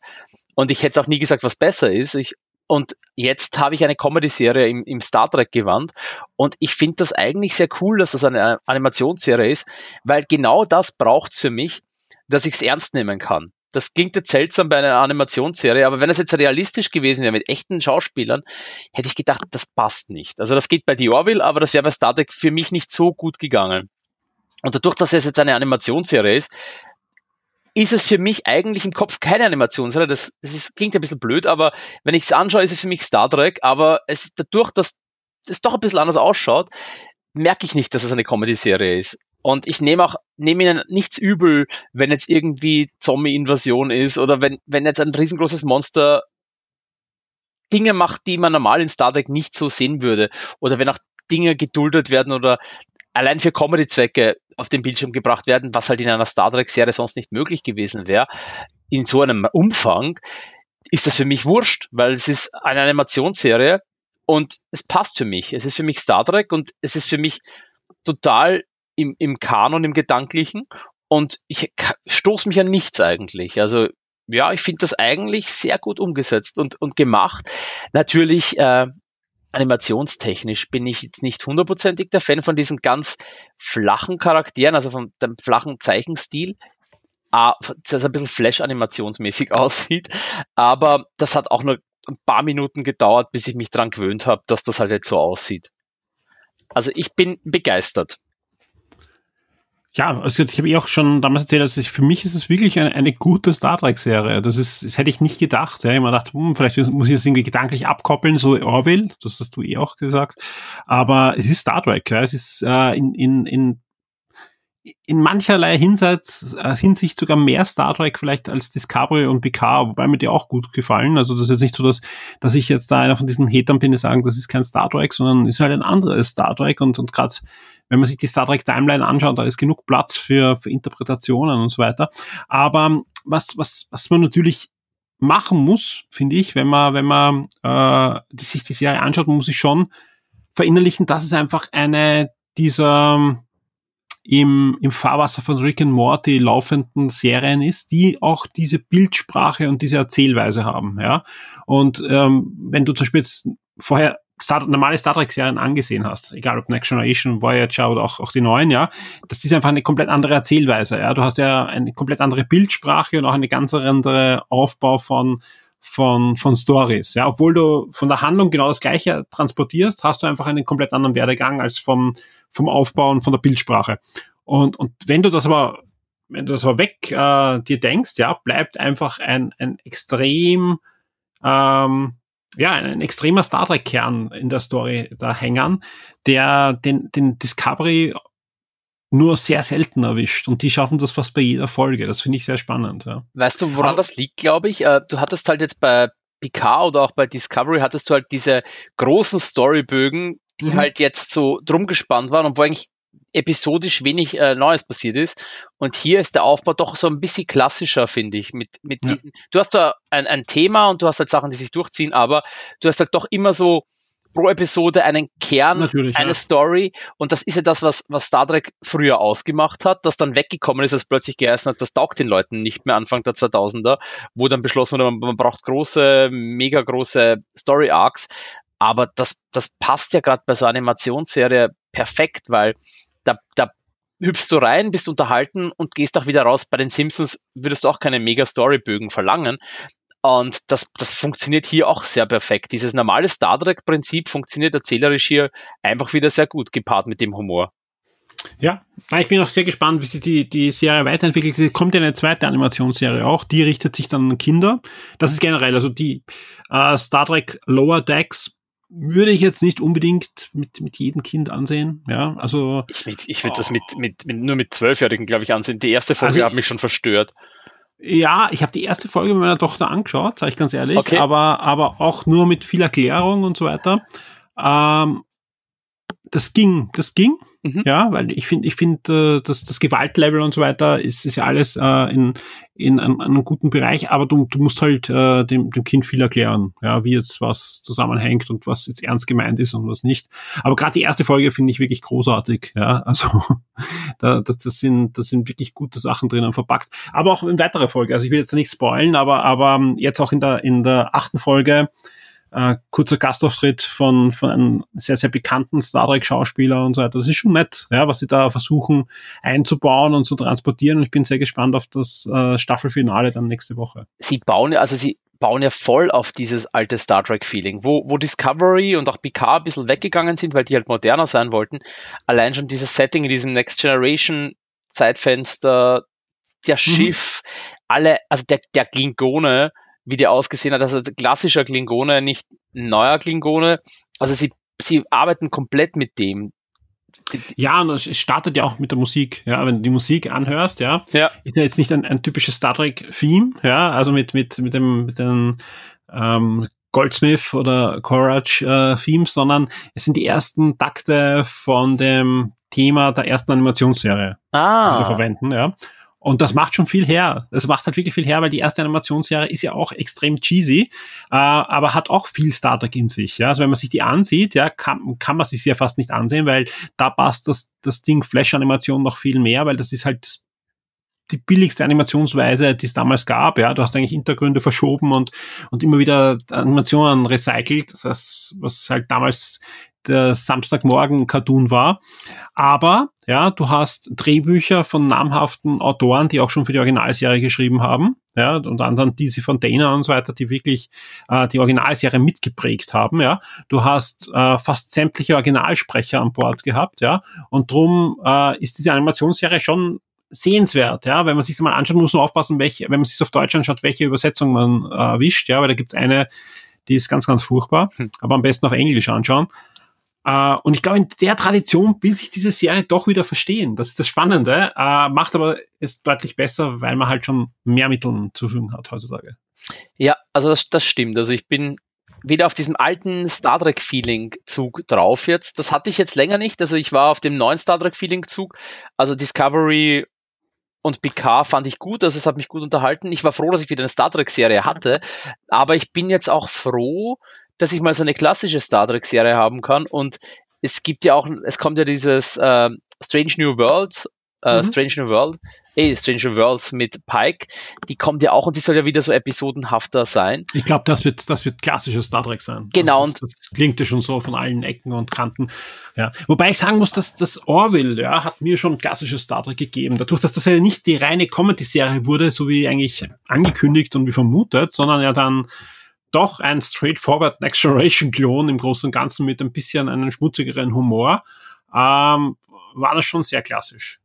Und ich hätte auch nie gesagt, was besser ist. Ich, und jetzt habe ich eine Comedy-Serie im, im Star Trek-Gewand. Und ich finde das eigentlich sehr cool, dass das eine Animationsserie ist, weil genau das braucht es für mich, dass ich es ernst nehmen kann. Das klingt jetzt seltsam bei einer Animationsserie, aber wenn es jetzt realistisch gewesen wäre mit echten Schauspielern, hätte ich gedacht, das passt nicht. Also das geht bei The Orville, aber das wäre bei Star Trek für mich nicht so gut gegangen. Und dadurch, dass es jetzt eine Animationsserie ist, ist es für mich eigentlich im Kopf keine Animationsserie. Das, das ist, klingt ein bisschen blöd, aber wenn ich es anschaue, ist es für mich Star Trek. Aber es dadurch, dass es doch ein bisschen anders ausschaut, merke ich nicht, dass es eine Comedy-Serie ist. Und ich nehme auch, nehme ihnen nichts übel, wenn jetzt irgendwie Zombie-Invasion ist oder wenn, wenn jetzt ein riesengroßes Monster Dinge macht, die man normal in Star Trek nicht so sehen würde. Oder wenn auch Dinge geduldet werden oder allein für Comedy-Zwecke auf den Bildschirm gebracht werden, was halt in einer Star Trek-Serie sonst nicht möglich gewesen wäre, in so einem Umfang, ist das für mich wurscht, weil es ist eine Animationsserie und es passt für mich. Es ist für mich Star Trek und es ist für mich total im, im Kanon, im Gedanklichen und ich stoße mich an nichts eigentlich. Also ja, ich finde das eigentlich sehr gut umgesetzt und, und gemacht. Natürlich äh, animationstechnisch bin ich jetzt nicht hundertprozentig der Fan von diesen ganz flachen Charakteren, also von dem flachen Zeichenstil, das ein bisschen Flash-animationsmäßig aussieht. Aber das hat auch nur ein paar Minuten gedauert, bis ich mich dran gewöhnt habe, dass das halt jetzt so aussieht. Also ich bin begeistert. Ja, also ich habe eh auch schon damals erzählt, dass ich, für mich ist es wirklich eine, eine gute Star Trek-Serie. Das ist, das hätte ich nicht gedacht. Ja. Ich mir gedacht, hm, vielleicht muss ich das irgendwie gedanklich abkoppeln, so Orville, das hast du eh auch gesagt. Aber es ist Star Trek. Ja. Es ist äh, in, in, in in mancherlei Hinsicht, äh, Hinsicht sogar mehr Star Trek vielleicht als Discovery und Picard, wobei mir die auch gut gefallen. Also das ist jetzt nicht so, dass, dass ich jetzt da einer von diesen Hatern bin, die sagen, das ist kein Star Trek, sondern ist halt ein anderes Star Trek und, und gerade wenn man sich die Star Trek Timeline anschaut, da ist genug Platz für, für Interpretationen und so weiter. Aber was, was, was man natürlich machen muss, finde ich, wenn man, wenn man äh, die, sich die Serie anschaut, muss ich schon verinnerlichen, dass es einfach eine dieser im, im Fahrwasser von Rick and Morty laufenden Serien ist, die auch diese Bildsprache und diese Erzählweise haben. Ja? Und ähm, wenn du zum Beispiel jetzt vorher Star, normale Star Trek-Serien angesehen hast, egal ob Next Generation, Voyager oder auch, auch die neuen, ja, das ist einfach eine komplett andere Erzählweise. Ja? Du hast ja eine komplett andere Bildsprache und auch eine ganz andere Aufbau von von, von Stories. Ja, obwohl du von der Handlung genau das Gleiche transportierst, hast du einfach einen komplett anderen Werdegang als vom, vom Aufbau und von der Bildsprache. Und, und wenn du das aber, wenn du das aber weg äh, dir denkst, ja, bleibt einfach ein, ein extrem, ähm, ja, ein extremer Star Trek-Kern in der Story da hängen, der den, den Discovery nur sehr selten erwischt. Und die schaffen das fast bei jeder Folge. Das finde ich sehr spannend. Ja. Weißt du, woran Aber, das liegt, glaube ich? Äh, du hattest halt jetzt bei Picard oder auch bei Discovery hattest du halt diese großen Storybögen, die mhm. halt jetzt so drum gespannt waren und wo eigentlich episodisch wenig äh, Neues passiert ist. Und hier ist der Aufbau doch so ein bisschen klassischer, finde ich. Mit, mit ja. diesen, du hast da ein, ein Thema und du hast halt Sachen, die sich durchziehen, aber du hast halt doch immer so pro Episode einen Kern, Natürlich, eine ja. Story. Und das ist ja das, was, was Star Trek früher ausgemacht hat, das dann weggekommen ist, was plötzlich geheißen hat, das taugt den Leuten nicht mehr Anfang der 2000er, wo dann beschlossen wurde, man, man braucht große, mega große Story Arcs. Aber das, das passt ja gerade bei so einer Animationsserie perfekt, weil da, da hüpfst du rein, bist unterhalten und gehst auch wieder raus. Bei den Simpsons würdest du auch keine mega Storybögen verlangen, Und das, das funktioniert hier auch sehr perfekt. Dieses normale Star Trek-Prinzip funktioniert erzählerisch hier einfach wieder sehr gut, gepaart mit dem Humor. Ja, ich bin auch sehr gespannt, wie sich die, die Serie weiterentwickelt. Es kommt ja eine zweite Animationsserie auch, die richtet sich dann an Kinder. Das ist generell, also die äh, Star Trek Lower Decks würde ich jetzt nicht unbedingt mit, mit jedem Kind ansehen. Ja, also. Ich, ich würde oh. das mit, mit, mit, nur mit Zwölfjährigen, glaube ich, ansehen. Die erste Folge also, hat mich schon verstört. Ja, ich habe die erste Folge mit meiner Tochter angeschaut, sage ich ganz ehrlich, okay. aber, aber auch nur mit viel Erklärung und so weiter. Ähm, das ging, das ging, mhm. ja, weil ich finde, ich finde, äh, dass das Gewaltlevel und so weiter ist, ist ja alles äh, in, in einem, einem guten Bereich, aber du, du musst halt äh, dem, dem Kind viel erklären, ja, wie jetzt was zusammenhängt und was jetzt ernst gemeint ist und was nicht. Aber gerade die erste Folge finde ich wirklich großartig, ja, also da, das, das sind, das sind wirklich gute Sachen drinnen verpackt. Aber auch in weiterer Folge, also ich will jetzt nicht spoilen, aber, aber jetzt auch in der, in der achten Folge äh, kurzer Gastauftritt von, von einem sehr, sehr bekannten Star Trek-Schauspieler und so weiter. Das ist schon nett, ja, was sie da versuchen einzubauen und zu transportieren. Und ich bin sehr gespannt auf das äh, Staffelfinale dann nächste Woche. Sie bauen, also sie bauen ja voll auf dieses alte Star Trek-Feeling, wo, wo Discovery und auch Picard ein bisschen weggegangen sind, weil die halt moderner sein wollten. Allein schon dieses Setting in diesem Next Generation Zeitfenster, der mhm. Schiff, alle, also der, der Klingone, wie der ausgesehen hat. Also klassischer Klingone, nicht neuer Klingone. Also sie, sie arbeiten komplett mit dem. Ja, und es startet ja auch mit der Musik. Ja, wenn du die Musik anhörst, ja, ja. ist ja jetzt nicht ein, ein typisches Star Trek-Theme, ja, also mit, mit, mit dem, mit den ähm, Goldsmith oder Courage äh, Themes, sondern es sind die ersten Takte von dem Thema der ersten Animationsserie, ah. die sie da verwenden, ja. Und das macht schon viel her. Das macht halt wirklich viel her, weil die erste Animationsserie ist ja auch extrem cheesy, äh, aber hat auch viel Star Trek in sich. Ja? Also wenn man sich die ansieht, ja, kann, kann man sich ja fast nicht ansehen, weil da passt das, das Ding Flash-Animation noch viel mehr, weil das ist halt die billigste Animationsweise, die es damals gab. Ja, du hast eigentlich Hintergründe verschoben und, und immer wieder Animationen recycelt. Das was halt damals der Samstagmorgen-Cartoon war. Aber ja, du hast Drehbücher von namhaften Autoren, die auch schon für die Originalserie geschrieben haben. Ja, unter anderem diese Fontainer und so weiter, die wirklich äh, die Originalserie mitgeprägt haben. Ja, du hast äh, fast sämtliche Originalsprecher an Bord gehabt. Ja, und drum äh, ist diese Animationsserie schon sehenswert, ja, wenn man sich mal anschaut, muss man aufpassen, welche, wenn man sich auf Deutsch anschaut, welche Übersetzung man äh, erwischt, ja, weil da gibt's eine, die ist ganz, ganz furchtbar, hm. aber am besten auf Englisch anschauen. Uh, und ich glaube, in der Tradition will sich diese Serie doch wieder verstehen. Das ist das Spannende, uh, macht aber es deutlich besser, weil man halt schon mehr Mittel zur Verfügung hat heutzutage. Ja, also das, das stimmt. Also ich bin wieder auf diesem alten Star Trek Feeling Zug drauf jetzt. Das hatte ich jetzt länger nicht. Also ich war auf dem neuen Star Trek Feeling Zug. Also Discovery und Picard fand ich gut, also es hat mich gut unterhalten. Ich war froh, dass ich wieder eine Star Trek Serie hatte, aber ich bin jetzt auch froh, dass ich mal so eine klassische Star Trek-Serie haben kann. Und es gibt ja auch, es kommt ja dieses äh, Strange New Worlds, äh, mhm. Strange New World, eh, Strange New Worlds mit Pike, die kommt ja auch und die soll ja wieder so episodenhafter sein. Ich glaube, das wird, das wird klassisches Star Trek sein. Genau. Das, das, klingt ja schon so von allen Ecken und Kanten. Ja. Wobei ich sagen muss, dass das Orville, ja, hat mir schon klassisches Star Trek gegeben. Dadurch, dass das ja nicht die reine Comedy-Serie wurde, so wie eigentlich angekündigt und wie vermutet, sondern ja dann doch ein straightforward Next Generation Klon im Großen und Ganzen mit ein bisschen einem schmutzigeren Humor, ähm, war das schon sehr klassisch.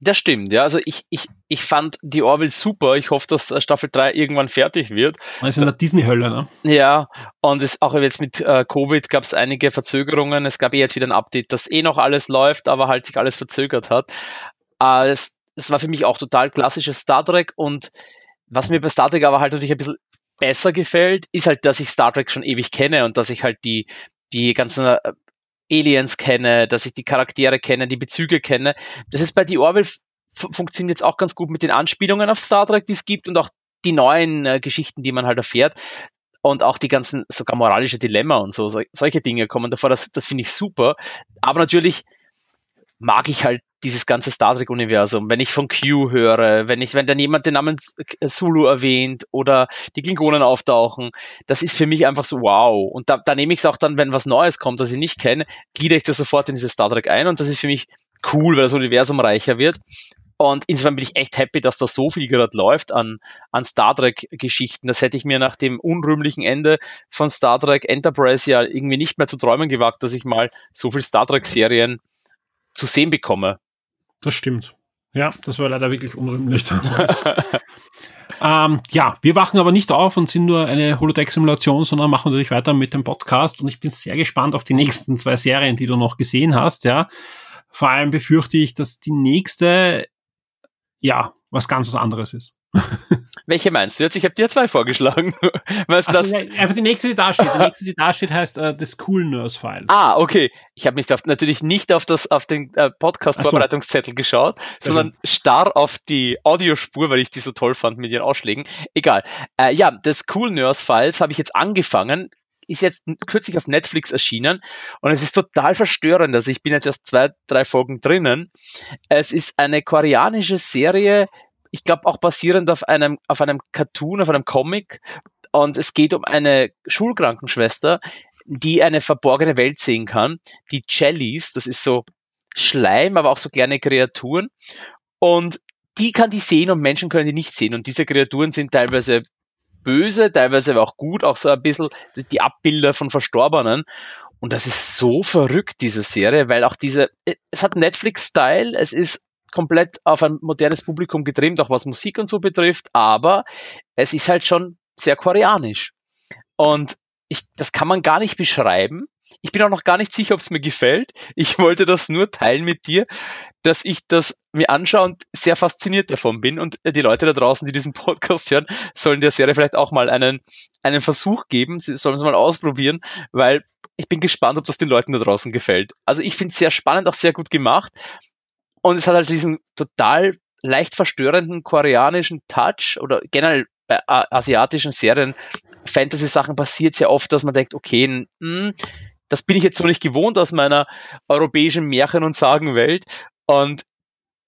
Das stimmt, ja. Also ich, ich, ich fand die Orville super. Ich hoffe, dass Staffel 3 irgendwann fertig wird. Das ist in der Disney-Hölle, ne? Ja, und es, auch jetzt mit äh, Covid gab es einige Verzögerungen. Es gab eh jetzt wieder ein Update, dass eh noch alles läuft, aber halt sich alles verzögert hat. Äh, es, es war für mich auch total klassisches Star Trek und was mir bei Star Trek aber halt natürlich ein bisschen besser gefällt, ist halt, dass ich Star Trek schon ewig kenne und dass ich halt die, die ganzen äh, Aliens kenne, dass ich die Charaktere kenne, die Bezüge kenne. Das ist bei The Orville funktioniert jetzt auch ganz gut mit den Anspielungen auf Star Trek, die es gibt und auch die neuen äh, Geschichten, die man halt erfährt. Und auch die ganzen, sogar moralische Dilemma und so, so solche Dinge kommen davor. Das, das finde ich super. Aber natürlich mag ich halt dieses ganze Star Trek-Universum, wenn ich von Q höre, wenn ich, wenn dann jemand den Namen Zulu erwähnt oder die Klingonen auftauchen, das ist für mich einfach so wow. Und da, da nehme ich es auch dann, wenn was Neues kommt, das ich nicht kenne, gliedere ich das sofort in dieses Star Trek ein und das ist für mich cool, weil das Universum reicher wird. Und insofern bin ich echt happy, dass da so viel gerade läuft an, an Star Trek-Geschichten. Das hätte ich mir nach dem unrühmlichen Ende von Star Trek Enterprise ja irgendwie nicht mehr zu träumen gewagt, dass ich mal so viel Star Trek-Serien zu sehen bekomme. Das stimmt. Ja, das war leider wirklich unrühmlich. ähm, ja, wir wachen aber nicht auf und sind nur eine Holodeck-Simulation, sondern machen natürlich weiter mit dem Podcast. Und ich bin sehr gespannt auf die nächsten zwei Serien, die du noch gesehen hast. Ja, vor allem befürchte ich, dass die nächste ja was ganz was anderes ist. Welche meinst du jetzt? Ich habe dir zwei vorgeschlagen. Was also, das? Einfach die nächste, die da steht. Die nächste, die da steht, heißt uh, The School Nurse File. Ah, okay. Ich habe nicht auf, natürlich nicht auf das auf den äh, Podcast-Vorbereitungszettel so. geschaut, Sehr sondern schön. starr auf die Audiospur, weil ich die so toll fand mit ihren Ausschlägen. Egal. Äh, ja, The School Nurse Files habe ich jetzt angefangen ist jetzt kürzlich auf Netflix erschienen und es ist total verstörend. Also ich bin jetzt erst zwei, drei Folgen drinnen. Es ist eine koreanische Serie, ich glaube auch basierend auf einem, auf einem Cartoon, auf einem Comic. Und es geht um eine Schulkrankenschwester, die eine verborgene Welt sehen kann. Die Jellies, das ist so Schleim, aber auch so kleine Kreaturen. Und die kann die sehen und Menschen können die nicht sehen. Und diese Kreaturen sind teilweise böse, teilweise aber auch gut, auch so ein bisschen die Abbilder von Verstorbenen. Und das ist so verrückt, diese Serie, weil auch diese, es hat Netflix-Style, es ist komplett auf ein modernes Publikum getrimmt, auch was Musik und so betrifft, aber es ist halt schon sehr koreanisch. Und ich, das kann man gar nicht beschreiben. Ich bin auch noch gar nicht sicher, ob es mir gefällt. Ich wollte das nur teilen mit dir, dass ich das mir anschaue und sehr fasziniert davon bin. Und die Leute da draußen, die diesen Podcast hören, sollen der Serie vielleicht auch mal einen, einen Versuch geben. Sie sollen es mal ausprobieren, weil ich bin gespannt, ob das den Leuten da draußen gefällt. Also ich finde es sehr spannend, auch sehr gut gemacht. Und es hat halt diesen total leicht verstörenden koreanischen Touch oder generell bei asiatischen Serien, Fantasy-Sachen passiert sehr oft, dass man denkt, okay, mh, hm, das bin ich jetzt so nicht gewohnt aus meiner europäischen Märchen- und Sagenwelt. Und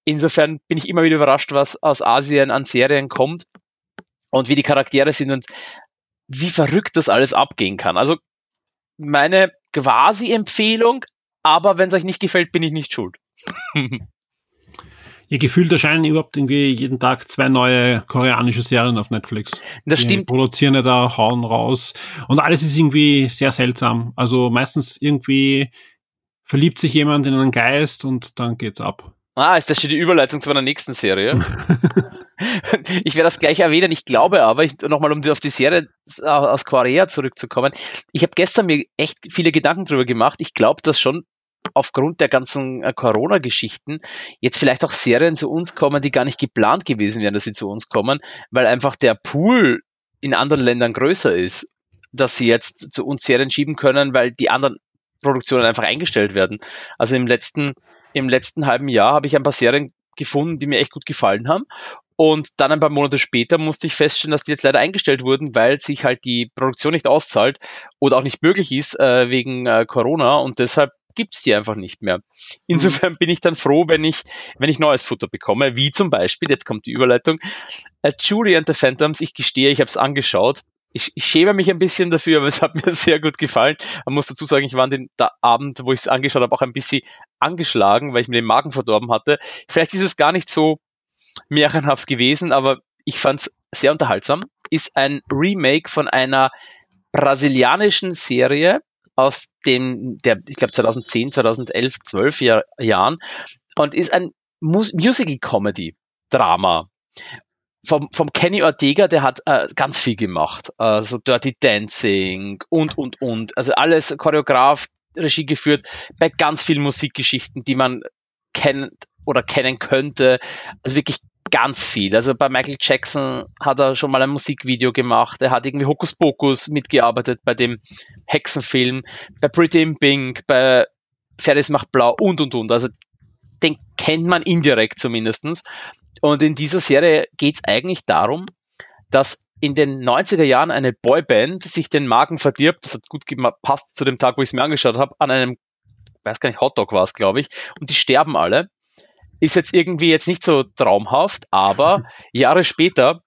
insofern bin ich immer wieder überrascht, was aus Asien an Serien kommt und wie die Charaktere sind und wie verrückt das alles abgehen kann. Also meine quasi Empfehlung, aber wenn es euch nicht gefällt, bin ich nicht schuld. Ihr gefühlt erscheinen überhaupt irgendwie jeden Tag zwei neue koreanische Serien auf Netflix. Das Die stimmt. produzieren ja da, hauen raus. Und alles ist irgendwie sehr seltsam. Also meistens irgendwie verliebt sich jemand in einen Geist und dann geht's ab. Ah, ist das schon die Überleitung zu meiner nächsten Serie? ich werde das gleich erwähnen. Ich glaube aber, nochmal um auf die Serie aus Korea zurückzukommen, ich habe gestern mir echt viele Gedanken drüber gemacht. Ich glaube, dass schon aufgrund der ganzen äh, Corona-Geschichten jetzt vielleicht auch Serien zu uns kommen, die gar nicht geplant gewesen wären, dass sie zu uns kommen, weil einfach der Pool in anderen Ländern größer ist, dass sie jetzt zu uns Serien schieben können, weil die anderen Produktionen einfach eingestellt werden. Also im letzten, im letzten halben Jahr habe ich ein paar Serien gefunden, die mir echt gut gefallen haben. Und dann ein paar Monate später musste ich feststellen, dass die jetzt leider eingestellt wurden, weil sich halt die Produktion nicht auszahlt oder auch nicht möglich ist äh, wegen äh, Corona. Und deshalb gibt es die einfach nicht mehr. Insofern bin ich dann froh, wenn ich, wenn ich neues Futter bekomme, wie zum Beispiel, jetzt kommt die Überleitung, äh, Julie and the Phantoms, ich gestehe, ich habe es angeschaut. Ich, ich schäme mich ein bisschen dafür, aber es hat mir sehr gut gefallen. Man muss dazu sagen, ich war an dem Abend, wo ich es angeschaut habe, auch ein bisschen angeschlagen, weil ich mir den Magen verdorben hatte. Vielleicht ist es gar nicht so märchenhaft gewesen, aber ich fand es sehr unterhaltsam. Ist ein Remake von einer brasilianischen Serie, aus den, der, ich glaube 2010, 2011, 12 Jahr, Jahren und ist ein Mus Musical-Comedy-Drama. Vom, vom Kenny Ortega, der hat äh, ganz viel gemacht. Also Dirty Dancing und, und, und. Also alles Choreograf, Regie geführt bei ganz vielen Musikgeschichten, die man kennt oder kennen könnte. Also wirklich ganz viel. Also bei Michael Jackson hat er schon mal ein Musikvideo gemacht. Er hat irgendwie Hokus Pokus mitgearbeitet bei dem Hexenfilm, bei Pretty in Pink, bei Ferris macht blau und und und. Also den kennt man indirekt zumindestens. Und in dieser Serie geht es eigentlich darum, dass in den 90er Jahren eine Boyband sich den Magen verdirbt. Das hat gut gepasst zu dem Tag, wo ich es mir angeschaut habe, an einem, weiß gar nicht, Hotdog war es, glaube ich. Und die sterben alle ist jetzt irgendwie jetzt nicht so traumhaft, aber Jahre später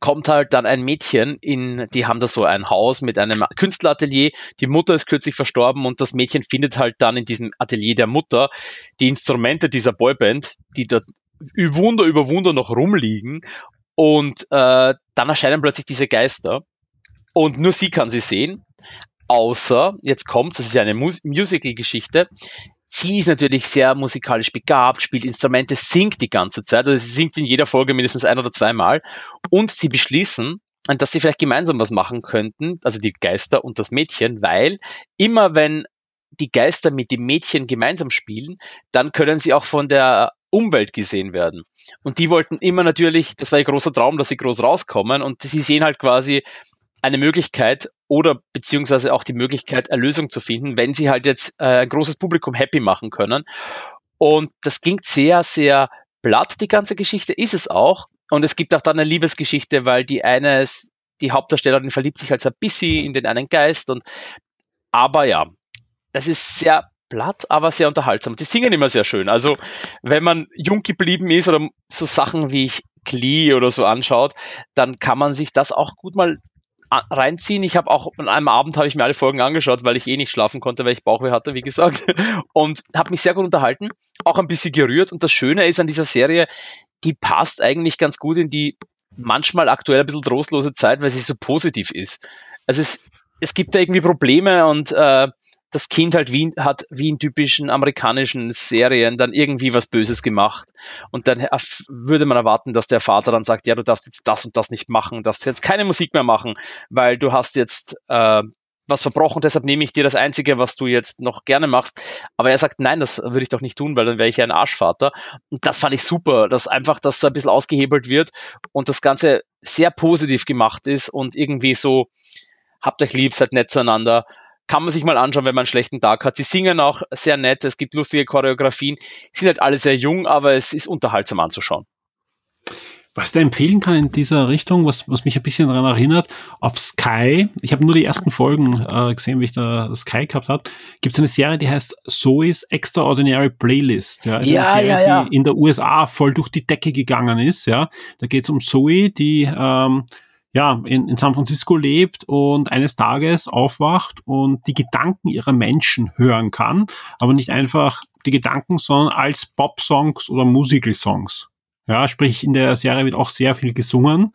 kommt halt dann ein Mädchen in, die haben da so ein Haus mit einem Künstleratelier. Die Mutter ist kürzlich verstorben und das Mädchen findet halt dann in diesem Atelier der Mutter die Instrumente dieser Boyband, die dort Wunder über Wunder noch rumliegen und äh, dann erscheinen plötzlich diese Geister und nur sie kann sie sehen. Außer, jetzt kommt, das ist ja eine Mus Musical-Geschichte, sie ist natürlich sehr musikalisch begabt, spielt Instrumente, singt die ganze Zeit. Also sie singt in jeder Folge mindestens ein oder zweimal. Und sie beschließen, dass sie vielleicht gemeinsam was machen könnten, also die Geister und das Mädchen, weil immer wenn die Geister mit dem Mädchen gemeinsam spielen, dann können sie auch von der Umwelt gesehen werden. Und die wollten immer natürlich, das war ihr großer Traum, dass sie groß rauskommen und sie sehen halt quasi eine Möglichkeit oder beziehungsweise auch die Möglichkeit, Erlösung zu finden, wenn sie halt jetzt äh, ein großes Publikum happy machen können. Und das klingt sehr, sehr platt, die ganze Geschichte, ist es auch. Und es gibt auch dann eine Liebesgeschichte, weil die eine, die Hauptdarstellerin verliebt sich halt so ein bisschen in den einen Geist und aber ja, das ist sehr platt, aber sehr unterhaltsam. Die singen immer sehr schön. Also, wenn man jung geblieben ist oder so Sachen wie ich Glee oder so anschaut, dann kann man sich das auch gut mal reinziehen. Ich habe auch an einem Abend habe ich mir alle Folgen angeschaut, weil ich eh nicht schlafen konnte, weil ich Bauchweh hatte, wie gesagt, und habe mich sehr gut unterhalten, auch ein bisschen gerührt. Und das Schöne ist an dieser Serie, die passt eigentlich ganz gut in die manchmal aktuell ein bisschen trostlose Zeit, weil sie so positiv ist. Also es, es gibt da irgendwie Probleme und äh, das Kind halt wie, hat wie in typischen amerikanischen Serien dann irgendwie was Böses gemacht. Und dann würde man erwarten, dass der Vater dann sagt, ja, du darfst jetzt das und das nicht machen, darfst jetzt keine Musik mehr machen, weil du hast jetzt äh, was verbrochen, deshalb nehme ich dir das Einzige, was du jetzt noch gerne machst. Aber er sagt, nein, das würde ich doch nicht tun, weil dann wäre ich ja ein Arschvater. Und das fand ich super, dass einfach das so ein bisschen ausgehebelt wird und das Ganze sehr positiv gemacht ist und irgendwie so, habt euch lieb, seid nett zueinander kann man sich mal anschauen, wenn man einen schlechten Tag hat. Sie singen auch sehr nett, es gibt lustige Choreografien, sind halt alle sehr jung, aber es ist unterhaltsam anzuschauen. Was ich da empfehlen kann in dieser Richtung, was, was mich ein bisschen daran erinnert, auf Sky, ich habe nur die ersten Folgen äh, gesehen, wie ich da Sky gehabt habe, gibt es eine Serie, die heißt Zoe's Extraordinary Playlist. Ja, also ja, eine Serie, ja, ja. die in der USA voll durch die Decke gegangen ist. Ja, Da geht es um Zoe, die ähm, ja, in, in San Francisco lebt und eines Tages aufwacht und die Gedanken ihrer Menschen hören kann, aber nicht einfach die Gedanken, sondern als Pop-Songs oder Musical-Songs. Ja, sprich, in der Serie wird auch sehr viel gesungen,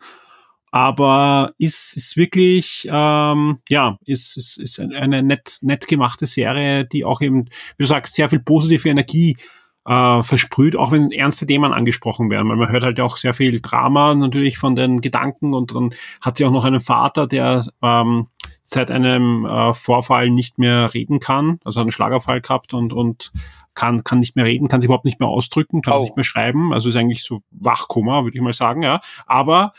aber ist, ist wirklich, ähm, ja, ist, ist, ist eine nett, nett gemachte Serie, die auch eben, wie du sagst, sehr viel positive Energie äh, versprüht, auch wenn ernste Themen angesprochen werden, weil man hört halt auch sehr viel Drama natürlich von den Gedanken und dann hat sie auch noch einen Vater, der ähm, seit einem äh, Vorfall nicht mehr reden kann, also einen Schlagerfall gehabt und, und kann, kann nicht mehr reden, kann sich überhaupt nicht mehr ausdrücken, kann oh. nicht mehr schreiben, also ist eigentlich so Wachkummer, würde ich mal sagen, ja. Aber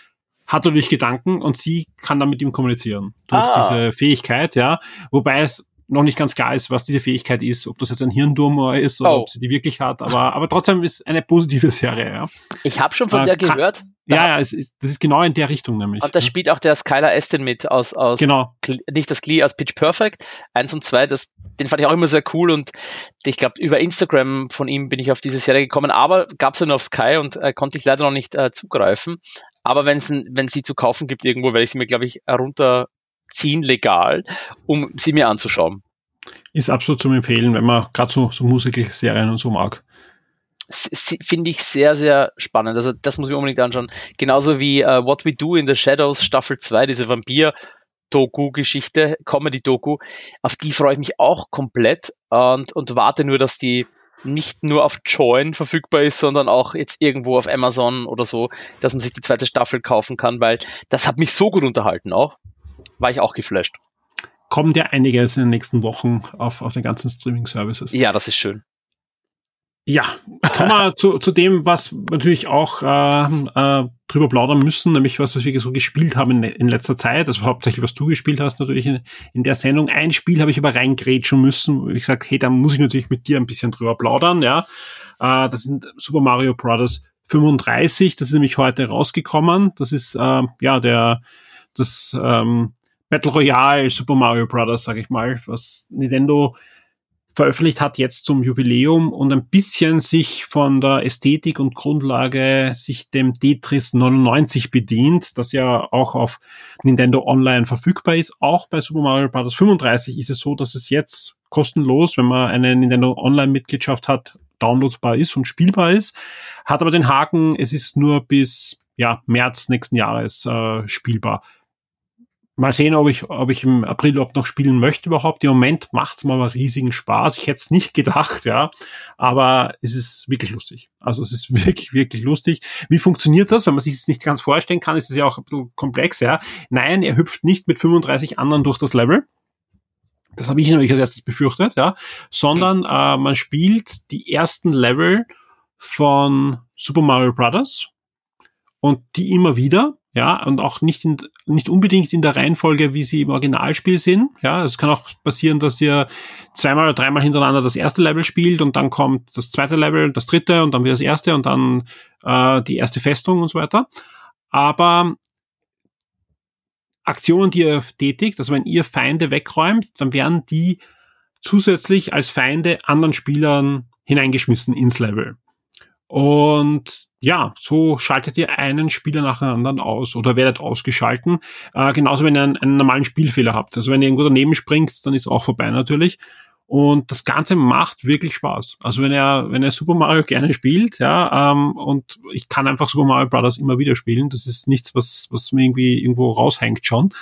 hat natürlich Gedanken und sie kann dann mit ihm kommunizieren durch ah. diese Fähigkeit, ja. Wobei es noch nicht ganz klar ist, was diese Fähigkeit ist, ob das jetzt ein Hirntumor ist oder oh. ob sie die wirklich hat, aber, aber trotzdem ist eine positive Serie. Ja. Ich habe schon von äh, der gehört. Ja, ja, es ist, das ist genau in der Richtung nämlich. Und da spielt auch der Skylar Aston mit aus, aus genau. nicht das Glee, aus Pitch Perfect. Eins und zwei, das, den fand ich auch immer sehr cool und ich glaube, über Instagram von ihm bin ich auf diese Serie gekommen, aber gab es ja nur auf Sky und äh, konnte ich leider noch nicht äh, zugreifen. Aber wenn es wenn sie zu kaufen gibt irgendwo, werde ich sie mir, glaube ich, runter ziehen legal, um sie mir anzuschauen. Ist absolut zum Empfehlen, wenn man gerade so, so Musical-Serien und so mag. Finde ich sehr, sehr spannend. Also das muss ich mir unbedingt anschauen. Genauso wie uh, What We Do in the Shadows Staffel 2, diese Vampir- Doku-Geschichte, Comedy-Doku, auf die freue ich mich auch komplett und, und warte nur, dass die nicht nur auf Join verfügbar ist, sondern auch jetzt irgendwo auf Amazon oder so, dass man sich die zweite Staffel kaufen kann, weil das hat mich so gut unterhalten auch war ich auch geflasht. Kommt ja einiges in den nächsten Wochen auf, auf den ganzen Streaming-Services. Ja, das ist schön. Ja, kommen wir zu, zu dem, was natürlich auch äh, äh, drüber plaudern müssen, nämlich was, was wir so gespielt haben in, in letzter Zeit. Also hauptsächlich, was du gespielt hast, natürlich in, in der Sendung. Ein Spiel habe ich aber reingrätschen müssen, wo ich gesagt, hey, da muss ich natürlich mit dir ein bisschen drüber plaudern, ja. Äh, das sind Super Mario Bros. 35, das ist nämlich heute rausgekommen. Das ist äh, ja der das ähm, Battle Royale Super Mario Bros., sag ich mal, was Nintendo veröffentlicht hat jetzt zum Jubiläum und ein bisschen sich von der Ästhetik und Grundlage sich dem Tetris 99 bedient, das ja auch auf Nintendo Online verfügbar ist. Auch bei Super Mario Bros. 35 ist es so, dass es jetzt kostenlos, wenn man eine Nintendo Online Mitgliedschaft hat, downloadbar ist und spielbar ist. Hat aber den Haken, es ist nur bis ja, März nächsten Jahres äh, spielbar. Mal sehen, ob ich, ob ich im April überhaupt noch spielen möchte überhaupt. Im Moment macht's mir aber riesigen Spaß. Ich hätte es nicht gedacht, ja. Aber es ist wirklich lustig. Also es ist wirklich, wirklich lustig. Wie funktioniert das? Wenn man sich das nicht ganz vorstellen kann, ist es ja auch ein bisschen komplex, ja. Nein, er hüpft nicht mit 35 anderen durch das Level. Das habe ich nämlich als erstes befürchtet, ja. Sondern äh, man spielt die ersten Level von Super Mario Brothers und die immer wieder ja, und auch nicht, in, nicht unbedingt in der Reihenfolge, wie sie im Originalspiel sind. Ja, es kann auch passieren, dass ihr zweimal oder dreimal hintereinander das erste Level spielt und dann kommt das zweite Level, das dritte und dann wieder das erste und dann äh, die erste Festung und so weiter. Aber Aktionen, die ihr tätigt, also wenn ihr Feinde wegräumt, dann werden die zusätzlich als Feinde anderen Spielern hineingeschmissen ins Level. Und ja, so schaltet ihr einen Spieler nach dem anderen aus oder werdet ausgeschalten. Äh, genauso, wenn ihr einen, einen, normalen Spielfehler habt. Also wenn ihr irgendwo daneben springt, dann ist auch vorbei natürlich. Und das Ganze macht wirklich Spaß. Also wenn er, wenn er Super Mario gerne spielt, ja, ähm, und ich kann einfach Super Mario Brothers immer wieder spielen, das ist nichts, was, was mir irgendwie irgendwo raushängt schon.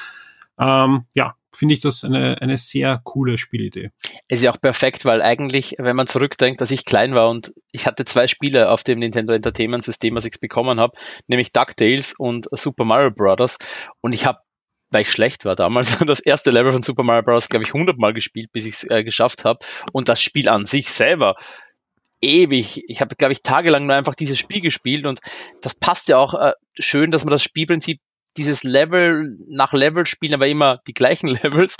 Ähm, ja, finde ich das eine, eine sehr coole Spielidee. Es ist ja auch perfekt, weil eigentlich, wenn man zurückdenkt, dass ich klein war und ich hatte zwei Spiele auf dem Nintendo Entertainment System, was ich bekommen habe, nämlich DuckTales und Super Mario Bros. Und ich habe weil ich schlecht war damals, das erste Level von Super Mario Bros. glaube ich 100 Mal gespielt, bis ich es äh, geschafft habe. Und das Spiel an sich selber ewig. Ich habe, glaube ich, tagelang nur einfach dieses Spiel gespielt und das passt ja auch äh, schön, dass man das Spielprinzip dieses Level nach Level spielen, aber immer die gleichen Levels,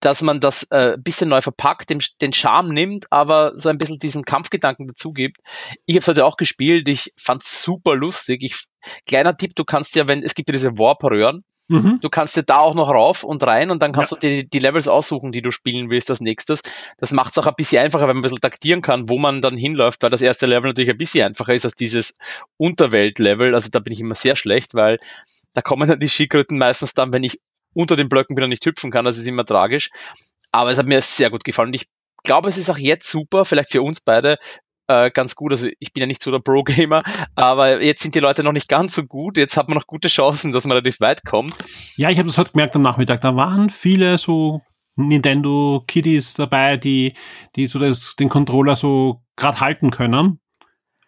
dass man das äh, bisschen neu verpackt, den, den Charme nimmt, aber so ein bisschen diesen Kampfgedanken dazu gibt. Ich habe es heute auch gespielt, ich fand super lustig. Ich, kleiner Tipp, du kannst ja, wenn es gibt ja diese Warp-Röhren, mhm. du kannst ja da auch noch rauf und rein und dann kannst ja. du dir die, die Levels aussuchen, die du spielen willst als nächstes. Das macht es auch ein bisschen einfacher, wenn man ein bisschen taktieren kann, wo man dann hinläuft, weil das erste Level natürlich ein bisschen einfacher ist als dieses Unterwelt-Level. Also da bin ich immer sehr schlecht, weil da kommen dann die Skikröten meistens dann, wenn ich unter den Blöcken bin und nicht hüpfen kann. Das ist immer tragisch. Aber es hat mir sehr gut gefallen. Und ich glaube, es ist auch jetzt super, vielleicht für uns beide, äh, ganz gut. Also ich bin ja nicht so der Pro-Gamer, aber jetzt sind die Leute noch nicht ganz so gut. Jetzt hat man noch gute Chancen, dass man relativ weit kommt. Ja, ich habe das heute gemerkt am Nachmittag. Da waren viele so Nintendo Kiddies dabei, die, die so das, den Controller so gerade halten können.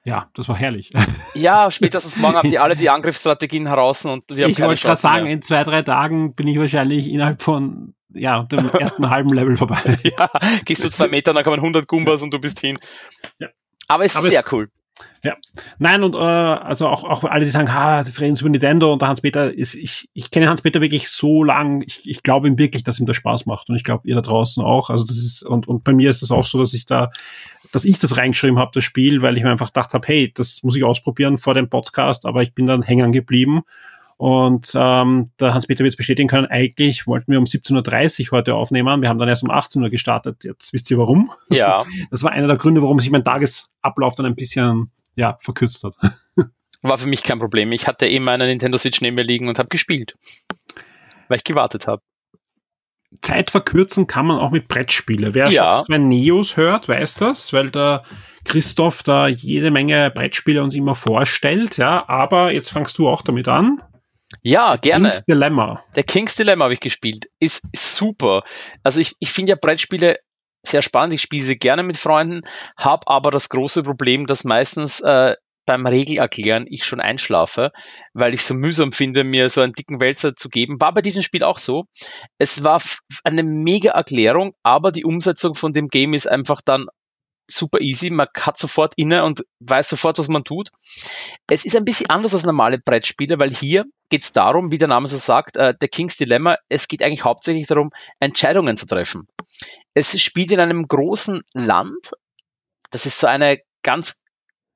Ja, das war herrlich. Ja, spätestens morgen haben die alle die Angriffsstrategien heraus und wir haben Ich wollte gerade sagen, mehr. in zwei, drei Tagen bin ich wahrscheinlich innerhalb von ja, dem ersten halben Level vorbei. Ja, gehst du zwei Meter, dann kommen 100 Gumbas und du bist hin. Ja. Aber es ist sehr cool. Ja, nein und äh, also auch, auch alle, die sagen, ha, das reden sie über Nintendo und der Hans-Peter ist, ich, ich kenne Hans-Peter wirklich so lang, ich, ich glaube ihm wirklich, dass ihm das Spaß macht und ich glaube ihr da draußen auch, also das ist, und, und bei mir ist das auch so, dass ich da, dass ich das reingeschrieben habe, das Spiel, weil ich mir einfach gedacht habe, hey, das muss ich ausprobieren vor dem Podcast, aber ich bin dann hängern geblieben und ähm, der Hans-Peter wird es bestätigen können, eigentlich wollten wir um 17.30 Uhr heute aufnehmen. Wir haben dann erst um 18 Uhr gestartet. Jetzt wisst ihr warum. Ja. Das war einer der Gründe, warum sich mein Tagesablauf dann ein bisschen ja, verkürzt hat. War für mich kein Problem. Ich hatte eben eine Nintendo Switch neben mir liegen und habe gespielt, weil ich gewartet habe. Zeit verkürzen kann man auch mit Brettspiele. Wer ja. schon zwei Neos hört, weiß das, weil der Christoph da jede Menge Brettspiele uns immer vorstellt, ja, aber jetzt fangst du auch damit an. Ja, gerne. King's Dilemma. Der King's Dilemma habe ich gespielt. Ist, ist super. Also ich, ich finde ja Brettspiele sehr spannend. Ich spiele sie gerne mit Freunden, habe aber das große Problem, dass meistens äh, beim Regelerklären ich schon einschlafe, weil ich so mühsam finde, mir so einen dicken Wälzer zu geben. War bei diesem Spiel auch so. Es war eine mega Erklärung, aber die Umsetzung von dem Game ist einfach dann super easy. Man hat sofort inne und weiß sofort, was man tut. Es ist ein bisschen anders als normale Brettspiele, weil hier geht es darum, wie der Name so sagt, äh, der King's Dilemma, es geht eigentlich hauptsächlich darum, Entscheidungen zu treffen. Es spielt in einem großen Land. Das ist so eine ganz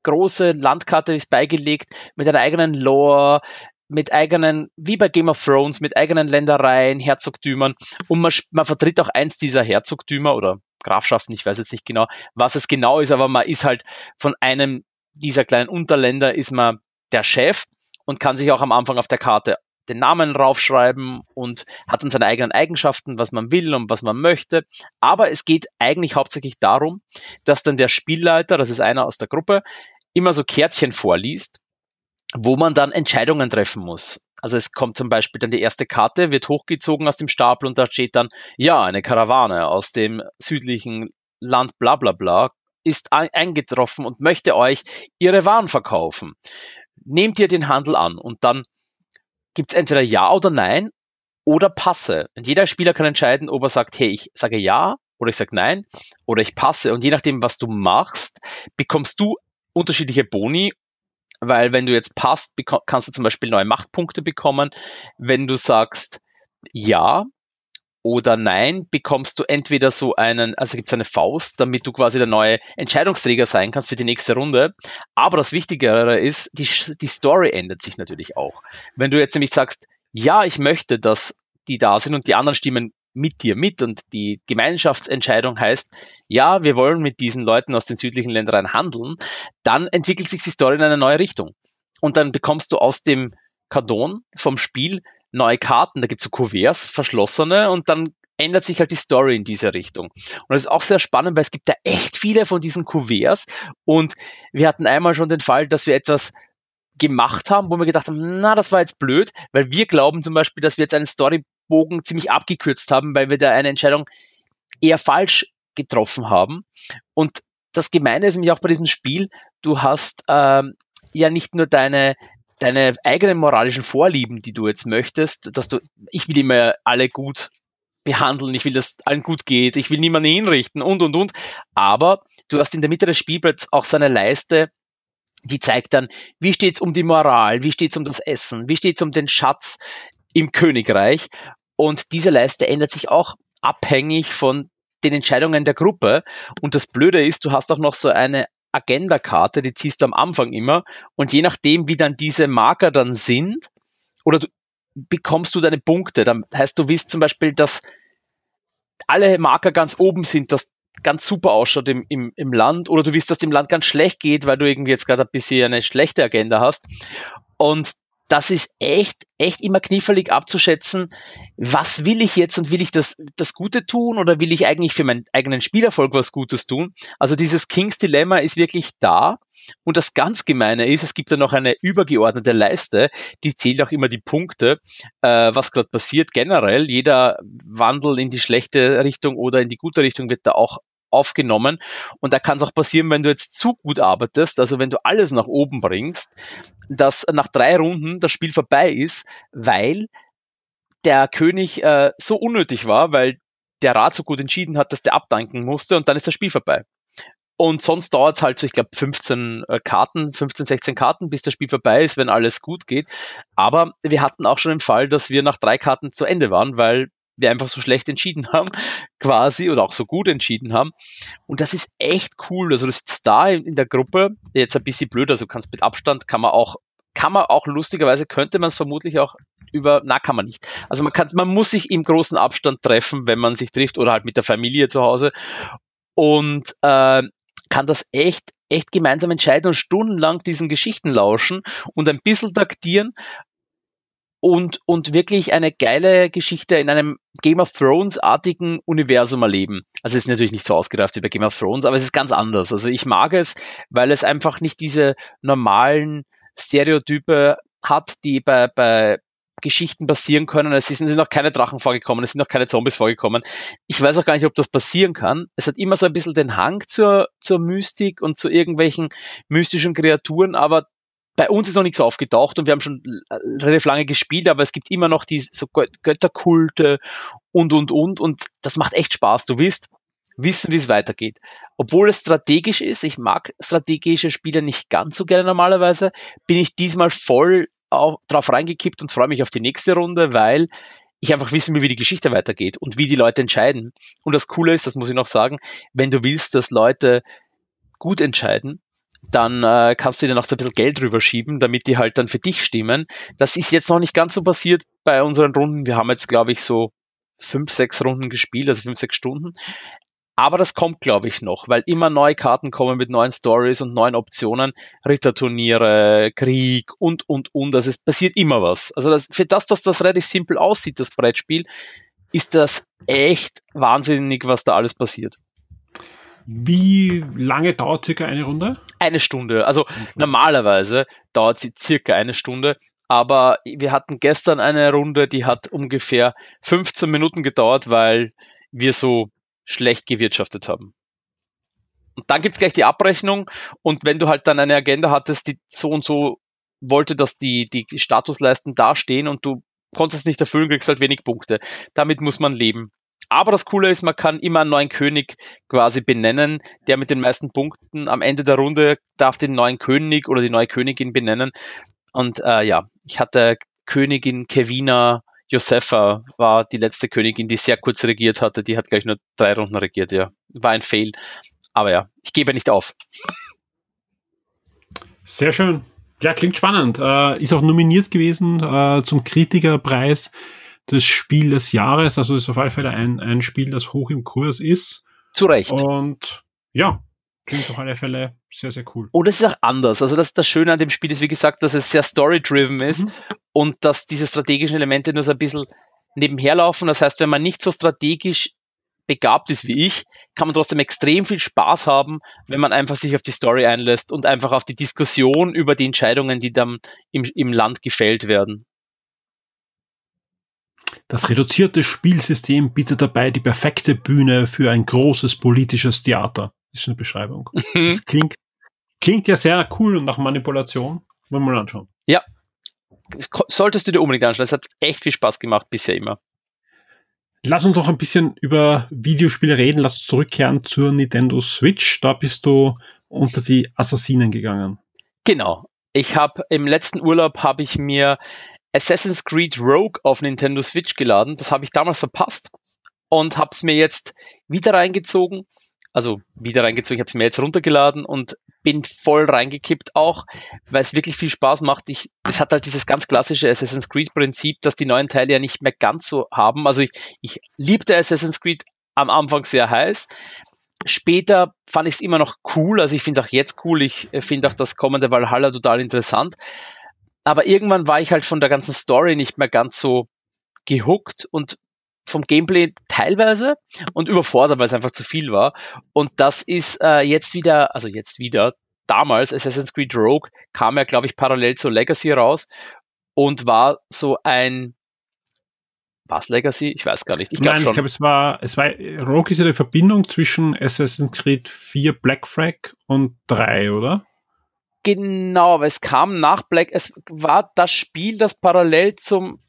große Landkarte, ist beigelegt mit einer eigenen Lore, mit eigenen, wie bei Game of Thrones, mit eigenen Ländereien, Herzogtümern. Und man, man vertritt auch eins dieser Herzogtümer oder Grafschaften, ich weiß jetzt nicht genau, was es genau ist, aber man ist halt von einem dieser kleinen Unterländer ist man der Chef und kann sich auch am Anfang auf der Karte den Namen raufschreiben und hat dann seine eigenen Eigenschaften, was man will und was man möchte. Aber es geht eigentlich hauptsächlich darum, dass dann der Spielleiter, das ist einer aus der Gruppe, immer so Kärtchen vorliest, wo man dann Entscheidungen treffen muss. Also es kommt zum Beispiel dann die erste Karte, wird hochgezogen aus dem Stapel und da steht dann, ja, eine Karawane aus dem südlichen Land bla bla bla ist eingetroffen und möchte euch ihre Waren verkaufen. Nehmt ihr den Handel an und dann gibt es entweder Ja oder Nein oder Passe. Und jeder Spieler kann entscheiden, ob er sagt, hey, ich sage Ja oder ich sage Nein oder ich passe. Und je nachdem, was du machst, bekommst du unterschiedliche Boni weil wenn du jetzt passt, kannst du zum Beispiel neue Machtpunkte bekommen. Wenn du sagst ja oder nein, bekommst du entweder so einen, also gibt es eine Faust, damit du quasi der neue Entscheidungsträger sein kannst für die nächste Runde. Aber das Wichtigere ist, die, die Story ändert sich natürlich auch. Wenn du jetzt nämlich sagst, ja, ich möchte, dass die da sind und die anderen stimmen mit dir mit. Und die Gemeinschaftsentscheidung heißt, ja, wir wollen mit diesen Leuten aus den südlichen Ländern handeln, dann entwickelt sich die Story in eine neue Richtung. Und dann bekommst du aus dem Kardon vom Spiel neue Karten, da gibt es so Kuverts, verschlossene, und dann ändert sich halt die Story in diese Richtung. Und das ist auch sehr spannend, weil es gibt da echt viele von diesen Kuverts. Und wir hatten einmal schon den Fall, dass wir etwas gemacht haben, wo wir gedacht haben, na, das war jetzt blöd, weil wir glauben zum Beispiel, dass wir jetzt einen Storybogen ziemlich abgekürzt haben, weil wir da eine Entscheidung eher falsch getroffen haben. Und das Gemeine ist nämlich auch bei diesem Spiel, du hast ähm, ja nicht nur deine, deine eigenen moralischen Vorlieben, die du jetzt möchtest, dass du, ich will immer alle gut behandeln, ich will, dass allen gut geht, ich will niemanden hinrichten und, und, und. Aber du hast in der Mitte des Spielbretts auch so eine Leiste, die zeigt dann, wie steht's um die Moral, wie steht's um das Essen, wie steht's um den Schatz im Königreich. Und diese Leiste ändert sich auch abhängig von den Entscheidungen der Gruppe. Und das Blöde ist, du hast auch noch so eine Agenda-Karte, die ziehst du am Anfang immer. Und je nachdem, wie dann diese Marker dann sind, oder du, bekommst du deine Punkte. Dann heißt, du willst zum Beispiel, dass alle Marker ganz oben sind, dass ganz super ausschaut im, im, im Land oder du willst, dass dem Land ganz schlecht geht, weil du irgendwie jetzt gerade ein bisschen eine schlechte Agenda hast. Und das ist echt, echt immer knifflig abzuschätzen, was will ich jetzt und will ich das, das Gute tun oder will ich eigentlich für meinen eigenen Spielerfolg was Gutes tun? Also dieses Kings Dilemma ist wirklich da. Und das ganz Gemeine ist, es gibt da noch eine übergeordnete Leiste, die zählt auch immer die Punkte, äh, was gerade passiert generell. Jeder Wandel in die schlechte Richtung oder in die gute Richtung wird da auch aufgenommen. Und da kann es auch passieren, wenn du jetzt zu gut arbeitest, also wenn du alles nach oben bringst, dass nach drei Runden das Spiel vorbei ist, weil der König äh, so unnötig war, weil der Rat so gut entschieden hat, dass der abdanken musste und dann ist das Spiel vorbei. Und sonst dauert es halt so, ich glaube, 15 äh, Karten, 15, 16 Karten, bis das Spiel vorbei ist, wenn alles gut geht. Aber wir hatten auch schon den Fall, dass wir nach drei Karten zu Ende waren, weil wir einfach so schlecht entschieden haben, quasi, oder auch so gut entschieden haben. Und das ist echt cool. Also du sitzt da in, in der Gruppe, jetzt ein bisschen blöd, also kannst mit Abstand, kann man auch, kann man auch lustigerweise, könnte man es vermutlich auch über, na, kann man nicht. Also man kann, man muss sich im großen Abstand treffen, wenn man sich trifft, oder halt mit der Familie zu Hause. Und äh, kann das echt, echt gemeinsam entscheiden und stundenlang diesen Geschichten lauschen und ein bisschen taktieren und, und wirklich eine geile Geschichte in einem Game of Thrones-artigen Universum erleben. Also es ist natürlich nicht so ausgereift wie bei Game of Thrones, aber es ist ganz anders. Also ich mag es, weil es einfach nicht diese normalen Stereotype hat, die bei, bei Geschichten passieren können. Es sind noch keine Drachen vorgekommen, es sind noch keine Zombies vorgekommen. Ich weiß auch gar nicht, ob das passieren kann. Es hat immer so ein bisschen den Hang zur, zur Mystik und zu irgendwelchen mystischen Kreaturen, aber bei uns ist noch nichts aufgetaucht und wir haben schon relativ lange gespielt, aber es gibt immer noch diese so Götterkulte und, und, und. Und das macht echt Spaß. Du willst wissen, wie es weitergeht. Obwohl es strategisch ist, ich mag strategische Spiele nicht ganz so gerne normalerweise, bin ich diesmal voll auf, drauf reingekippt und freue mich auf die nächste Runde, weil ich einfach wissen will, wie die Geschichte weitergeht und wie die Leute entscheiden. Und das Coole ist, das muss ich noch sagen, wenn du willst, dass Leute gut entscheiden, dann äh, kannst du dir noch so ein bisschen Geld rüberschieben, damit die halt dann für dich stimmen. Das ist jetzt noch nicht ganz so passiert bei unseren Runden. Wir haben jetzt, glaube ich, so fünf, sechs Runden gespielt, also fünf, sechs Stunden. Aber das kommt, glaube ich, noch, weil immer neue Karten kommen mit neuen Stories und neuen Optionen, Ritterturniere, Krieg und, und, und. Also es passiert immer was. Also das, für das, dass das relativ simpel aussieht, das Brettspiel, ist das echt wahnsinnig, was da alles passiert. Wie lange dauert circa eine Runde? Eine Stunde. Also okay. normalerweise dauert sie circa eine Stunde. Aber wir hatten gestern eine Runde, die hat ungefähr 15 Minuten gedauert, weil wir so schlecht gewirtschaftet haben. Und dann gibt's gleich die Abrechnung und wenn du halt dann eine Agenda hattest, die so und so wollte, dass die, die Statusleisten dastehen und du konntest es nicht erfüllen, kriegst halt wenig Punkte. Damit muss man leben. Aber das Coole ist, man kann immer einen neuen König quasi benennen. Der mit den meisten Punkten am Ende der Runde darf den neuen König oder die neue Königin benennen. Und äh, ja, ich hatte Königin Kevina Josefa war die letzte Königin, die sehr kurz regiert hatte. Die hat gleich nur drei Runden regiert, ja. War ein Fail. Aber ja, ich gebe nicht auf. Sehr schön. Ja, klingt spannend. Äh, ist auch nominiert gewesen äh, zum Kritikerpreis des Spiel des Jahres. Also ist auf alle Fälle ein, ein Spiel, das hoch im Kurs ist. Zu Recht. Und ja, klingt auf alle Fälle sehr, sehr cool. Und es ist auch anders. Also das, das Schöne an dem Spiel ist, wie gesagt, dass es sehr story-driven ist mhm. und dass diese strategischen Elemente nur so ein bisschen nebenher laufen. Das heißt, wenn man nicht so strategisch begabt ist wie ich, kann man trotzdem extrem viel Spaß haben, wenn man einfach sich auf die Story einlässt und einfach auf die Diskussion über die Entscheidungen, die dann im, im Land gefällt werden. Das reduzierte Spielsystem bietet dabei die perfekte Bühne für ein großes politisches Theater. Ist eine Beschreibung. Mhm. Das klingt, klingt ja sehr cool und nach Manipulation. Wollen wir mal anschauen. Ja. Solltest du dir unbedingt anschauen. Es hat echt viel Spaß gemacht bisher immer. Lass uns noch ein bisschen über Videospiele reden. Lass uns zurückkehren zur Nintendo Switch. Da bist du unter die Assassinen gegangen. Genau. Ich habe im letzten Urlaub habe ich mir Assassin's Creed Rogue auf Nintendo Switch geladen. Das habe ich damals verpasst und habe es mir jetzt wieder reingezogen also wieder reingezogen, ich habe es mir jetzt runtergeladen und bin voll reingekippt auch, weil es wirklich viel Spaß macht. Ich, es hat halt dieses ganz klassische Assassin's Creed Prinzip, dass die neuen Teile ja nicht mehr ganz so haben. Also ich, ich liebte Assassin's Creed am Anfang sehr heiß. Später fand ich es immer noch cool, also ich finde es auch jetzt cool. Ich äh, finde auch das kommende Valhalla total interessant. Aber irgendwann war ich halt von der ganzen Story nicht mehr ganz so gehuckt und vom Gameplay teilweise und überfordert, weil es einfach zu viel war. Und das ist äh, jetzt wieder, also jetzt wieder, damals Assassin's Creed Rogue kam ja, glaube ich, parallel zu Legacy raus und war so ein was Legacy? Ich weiß gar nicht. Ich glaub Nein, schon. ich glaube, es war, es war, Rogue ist ja die Verbindung zwischen Assassin's Creed 4 Black Flag und 3, oder? Genau, aber es kam nach Black, es war das Spiel, das parallel zum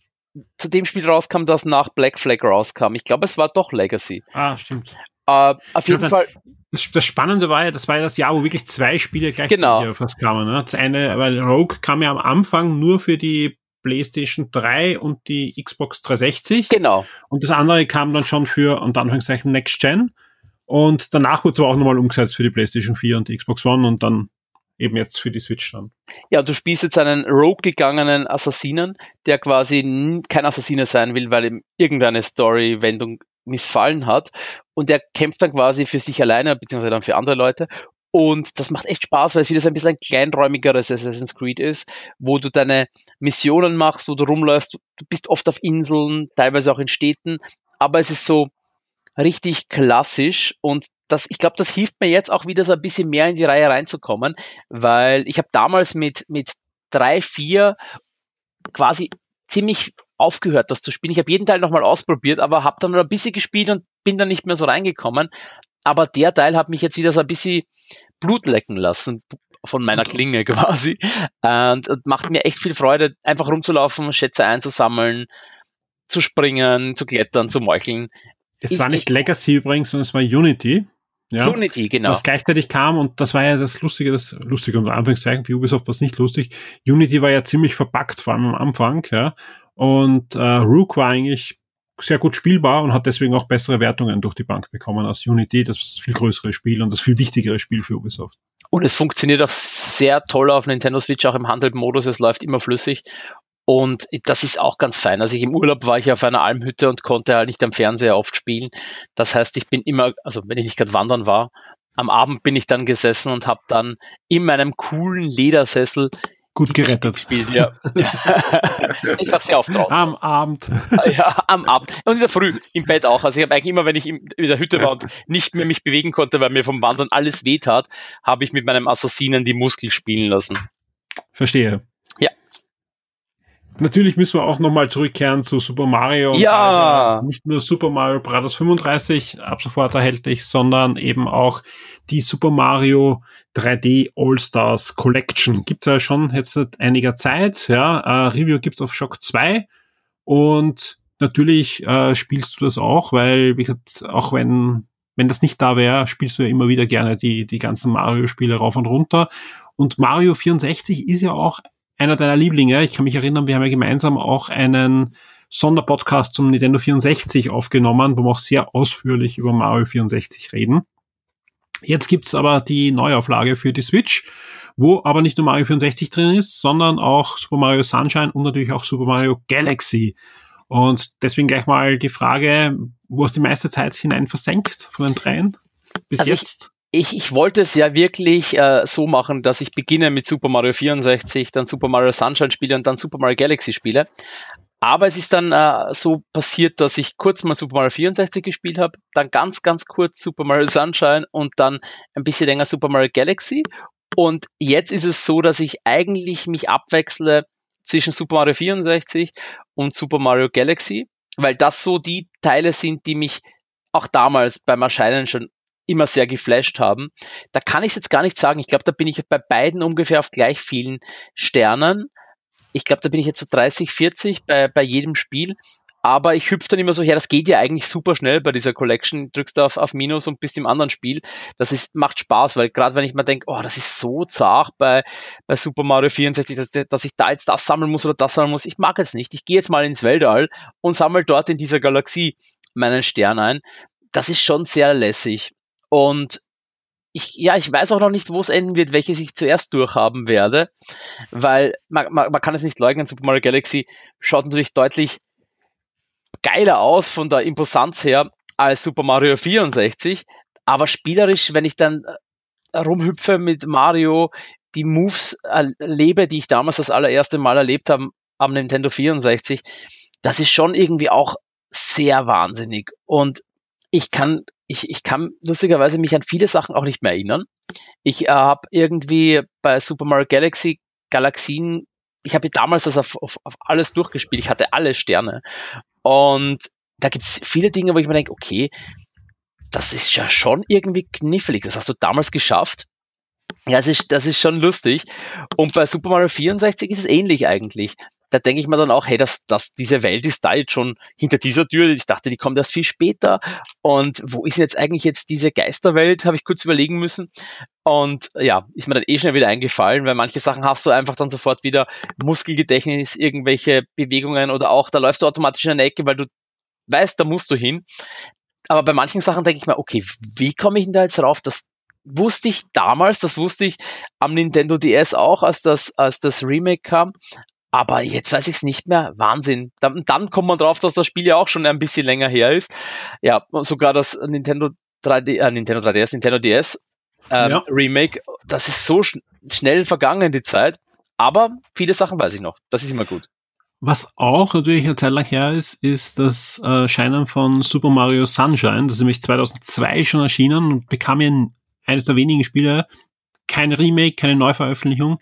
zu dem Spiel rauskam, das nach Black Flag rauskam. Ich glaube, es war doch Legacy. Ah, stimmt. Uh, auf jeden Fall. Das, Spannende war ja, das war ja das Jahr, wo wirklich zwei Spiele gleichzeitig genau. fast kamen. Ne? Das eine, weil Rogue kam ja am Anfang nur für die PlayStation 3 und die Xbox 360. Genau. Und das andere kam dann schon für, unter Anführungszeichen, Next Gen. Und danach wurde es aber auch nochmal umgesetzt für die PlayStation 4 und die Xbox One und dann eben jetzt für die Switch dann. Ja, du spielst jetzt einen Rogue gegangenen Assassinen, der quasi kein Assassiner sein will, weil ihm irgendeine Story-Wendung missfallen hat. Und der kämpft dann quasi für sich alleine, beziehungsweise dann für andere Leute. Und das macht echt Spaß, weil es wieder so ein bisschen ein kleinräumigeres Assassin's Creed ist, wo du deine Missionen machst, wo du rumläufst. Du bist oft auf Inseln, teilweise auch in Städten. Aber es ist so, richtig klassisch und das, ich glaube, das hilft mir jetzt auch wieder so ein bisschen mehr in die Reihe reinzukommen, weil ich habe damals mit, mit drei, vier quasi ziemlich aufgehört, das zu spielen. Ich habe jeden Teil nochmal ausprobiert, aber habe dann noch ein bisschen gespielt und bin dann nicht mehr so reingekommen. Aber der Teil hat mich jetzt wieder so ein bisschen Blut lecken lassen von meiner Klinge quasi. Und, und macht mir echt viel Freude, einfach rumzulaufen, Schätze einzusammeln, zu springen, zu klettern, zu meucheln. Es war nicht Legacy übrigens, sondern es war Unity. Ja, Unity, genau. Was gleichzeitig kam und das war ja das Lustige, das Lustige unter Anführungszeichen, für Ubisoft war es nicht lustig. Unity war ja ziemlich verpackt, vor allem am Anfang, ja. Und äh, Rook war eigentlich sehr gut spielbar und hat deswegen auch bessere Wertungen durch die Bank bekommen als Unity, das viel größere Spiel und das viel wichtigere Spiel für Ubisoft. Und es funktioniert auch sehr toll auf Nintendo Switch, auch im Handheld-Modus, es läuft immer flüssig Und das ist auch ganz fein. Also ich im Urlaub war ich auf einer Almhütte und konnte halt nicht am Fernseher oft spielen. Das heißt, ich bin immer, also wenn ich nicht gerade wandern war, am Abend bin ich dann gesessen und habe dann in meinem coolen Ledersessel Gut gerettet. Gespielt, ja. ich war sehr oft draußen. Am Abend. Ja, am Abend. Und in der Früh, im Bett auch. Also ich habe eigentlich immer, wenn ich in der Hütte war und nicht mehr mich bewegen konnte, weil mir vom Wandern alles wehtat, habe ich mit meinem Assassinen die Muskel spielen lassen. Verstehe. Ja. Natürlich müssen wir auch nochmal zurückkehren zu Super Mario. Ja. Also nicht nur Super Mario Bros. 35 ab sofort erhältlich, sondern eben auch die Super Mario 3D All-Stars Collection. Gibt es ja schon jetzt seit einiger Zeit. Ja, äh, Review gibt's auf Shock 2 und natürlich äh, spielst du das auch, weil, wie gesagt, auch wenn wenn das nicht da wäre, spielst du ja immer wieder gerne die, die ganzen Mario-Spiele rauf und runter. Und Mario 64 ist ja auch einer deiner Lieblinge. Ich kann mich erinnern, wir haben ja gemeinsam auch einen Sonderpodcast zum Nintendo 64 aufgenommen, wo wir auch sehr ausführlich über Mario 64 reden. Jetzt gibt's aber die Neuauflage für die Switch, wo aber nicht nur Mario 64 drin ist, sondern auch Super Mario Sunshine und natürlich auch Super Mario Galaxy. Und deswegen gleich mal die Frage, wo hast du die meiste Zeit hinein versenkt von den dreien bis also jetzt? Ich, ich, wollte es ja wirklich äh, so machen, dass ich beginne mit Super Mario 64, dann Super Mario Sunshine spiele und dann Super Mario Galaxy spiele. Aber es ist dann äh, so passiert, dass ich kurz mal Super Mario 64 gespielt habe, dann ganz, ganz kurz Super Mario Sunshine und dann ein bisschen länger Super Mario Galaxy. Und jetzt ist es so, dass ich eigentlich mich abwechsle zwischen Super Mario 64 und Super Mario Galaxy, weil das so die Teile sind, die mich auch damals beim Erscheinen schon immer sehr geflasht haben. Da kann ich es jetzt gar nicht sagen. Ich glaube, da bin ich bei beiden ungefähr auf gleich vielen Sternen ich glaube, da bin ich jetzt so 30, 40 bei, bei jedem Spiel. Aber ich hüpfe dann immer so her, das geht ja eigentlich super schnell bei dieser Collection. Drückst du auf, auf Minus und bist im anderen Spiel. Das ist, macht Spaß, weil gerade wenn ich mir denke, oh, das ist so zart bei, bei Super Mario 64, dass, dass ich da jetzt das sammeln muss oder das sammeln muss. Ich mag es nicht. Ich gehe jetzt mal ins Weltall und sammle dort in dieser Galaxie meinen Stern ein. Das ist schon sehr lässig. Und ich, ja, ich weiß auch noch nicht, wo es enden wird, welches ich zuerst durchhaben werde, weil man, man, man kann es nicht leugnen, Super Mario Galaxy schaut natürlich deutlich geiler aus von der Imposanz her als Super Mario 64, aber spielerisch, wenn ich dann äh, rumhüpfe mit Mario, die Moves erlebe, die ich damals das allererste Mal erlebt habe am Nintendo 64, das ist schon irgendwie auch sehr wahnsinnig. Und ich kann ich, ich kann lustigerweise mich an viele Sachen auch nicht mehr erinnern. Ich äh, habe irgendwie bei Super Mario Galaxy Galaxien, ich habe damals das auf, auf, auf alles durchgespielt. Ich hatte alle Sterne. Und da gibt es viele Dinge, wo ich mir denke, okay, das ist ja schon irgendwie knifflig. Das hast du damals geschafft. Ja, das ist, das ist schon lustig. Und bei Super Mario 64 ist es ähnlich eigentlich da denke ich mir dann auch, hey, das, das, diese Welt ist da jetzt schon hinter dieser Tür. Ich dachte, die kommt erst viel später. Und wo ist jetzt eigentlich jetzt diese Geisterwelt? Habe ich kurz überlegen müssen. Und ja, ist mir dann eh schnell wieder eingefallen, weil manche Sachen hast du einfach dann sofort wieder Muskelgedächtnis, irgendwelche Bewegungen oder auch, da läufst du automatisch in eine Ecke, weil du weißt, da musst du hin. Aber bei manchen Sachen denke ich mir, okay, wie komme ich denn da jetzt drauf? Das wusste ich damals, das wusste ich am Nintendo DS auch, als das, als das Remake kam. Aber jetzt weiß ich es nicht mehr. Wahnsinn. Dann, dann kommt man drauf, dass das Spiel ja auch schon ein bisschen länger her ist. Ja, sogar das Nintendo 3D, äh, Nintendo 3DS, Nintendo DS ähm, ja. Remake, das ist so schn schnell vergangen, die Zeit. Aber viele Sachen weiß ich noch. Das ist immer gut. Was auch natürlich eine Zeit lang her ist, ist das Erscheinen von Super Mario Sunshine. Das ist nämlich 2002 schon erschienen und bekam ja eines der wenigen Spiele, kein Remake, keine Neuveröffentlichung,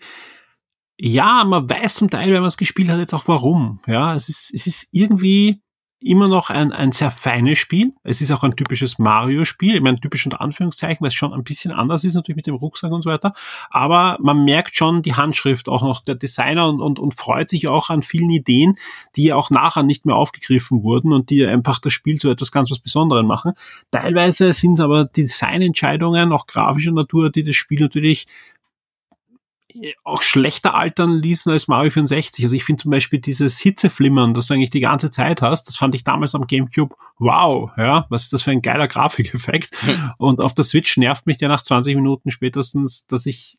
ja, man weiß zum Teil, wenn man es gespielt hat, jetzt auch warum. Ja, es ist, es ist irgendwie immer noch ein, ein sehr feines Spiel. Es ist auch ein typisches Mario-Spiel. Ich meine, typisch unter Anführungszeichen, weil es schon ein bisschen anders ist natürlich mit dem Rucksack und so weiter. Aber man merkt schon die Handschrift auch noch der Designer und, und, und freut sich auch an vielen Ideen, die auch nachher nicht mehr aufgegriffen wurden und die einfach das Spiel zu etwas ganz was Besonderem machen. Teilweise sind es aber Designentscheidungen, auch grafischer Natur, die das Spiel natürlich auch schlechter altern ließen als Mario 64. Also ich finde zum Beispiel dieses Hitzeflimmern, das du eigentlich die ganze Zeit hast, das fand ich damals am Gamecube wow, ja, was ist das für ein geiler Grafikeffekt. Und auf der Switch nervt mich der nach 20 Minuten spätestens, dass ich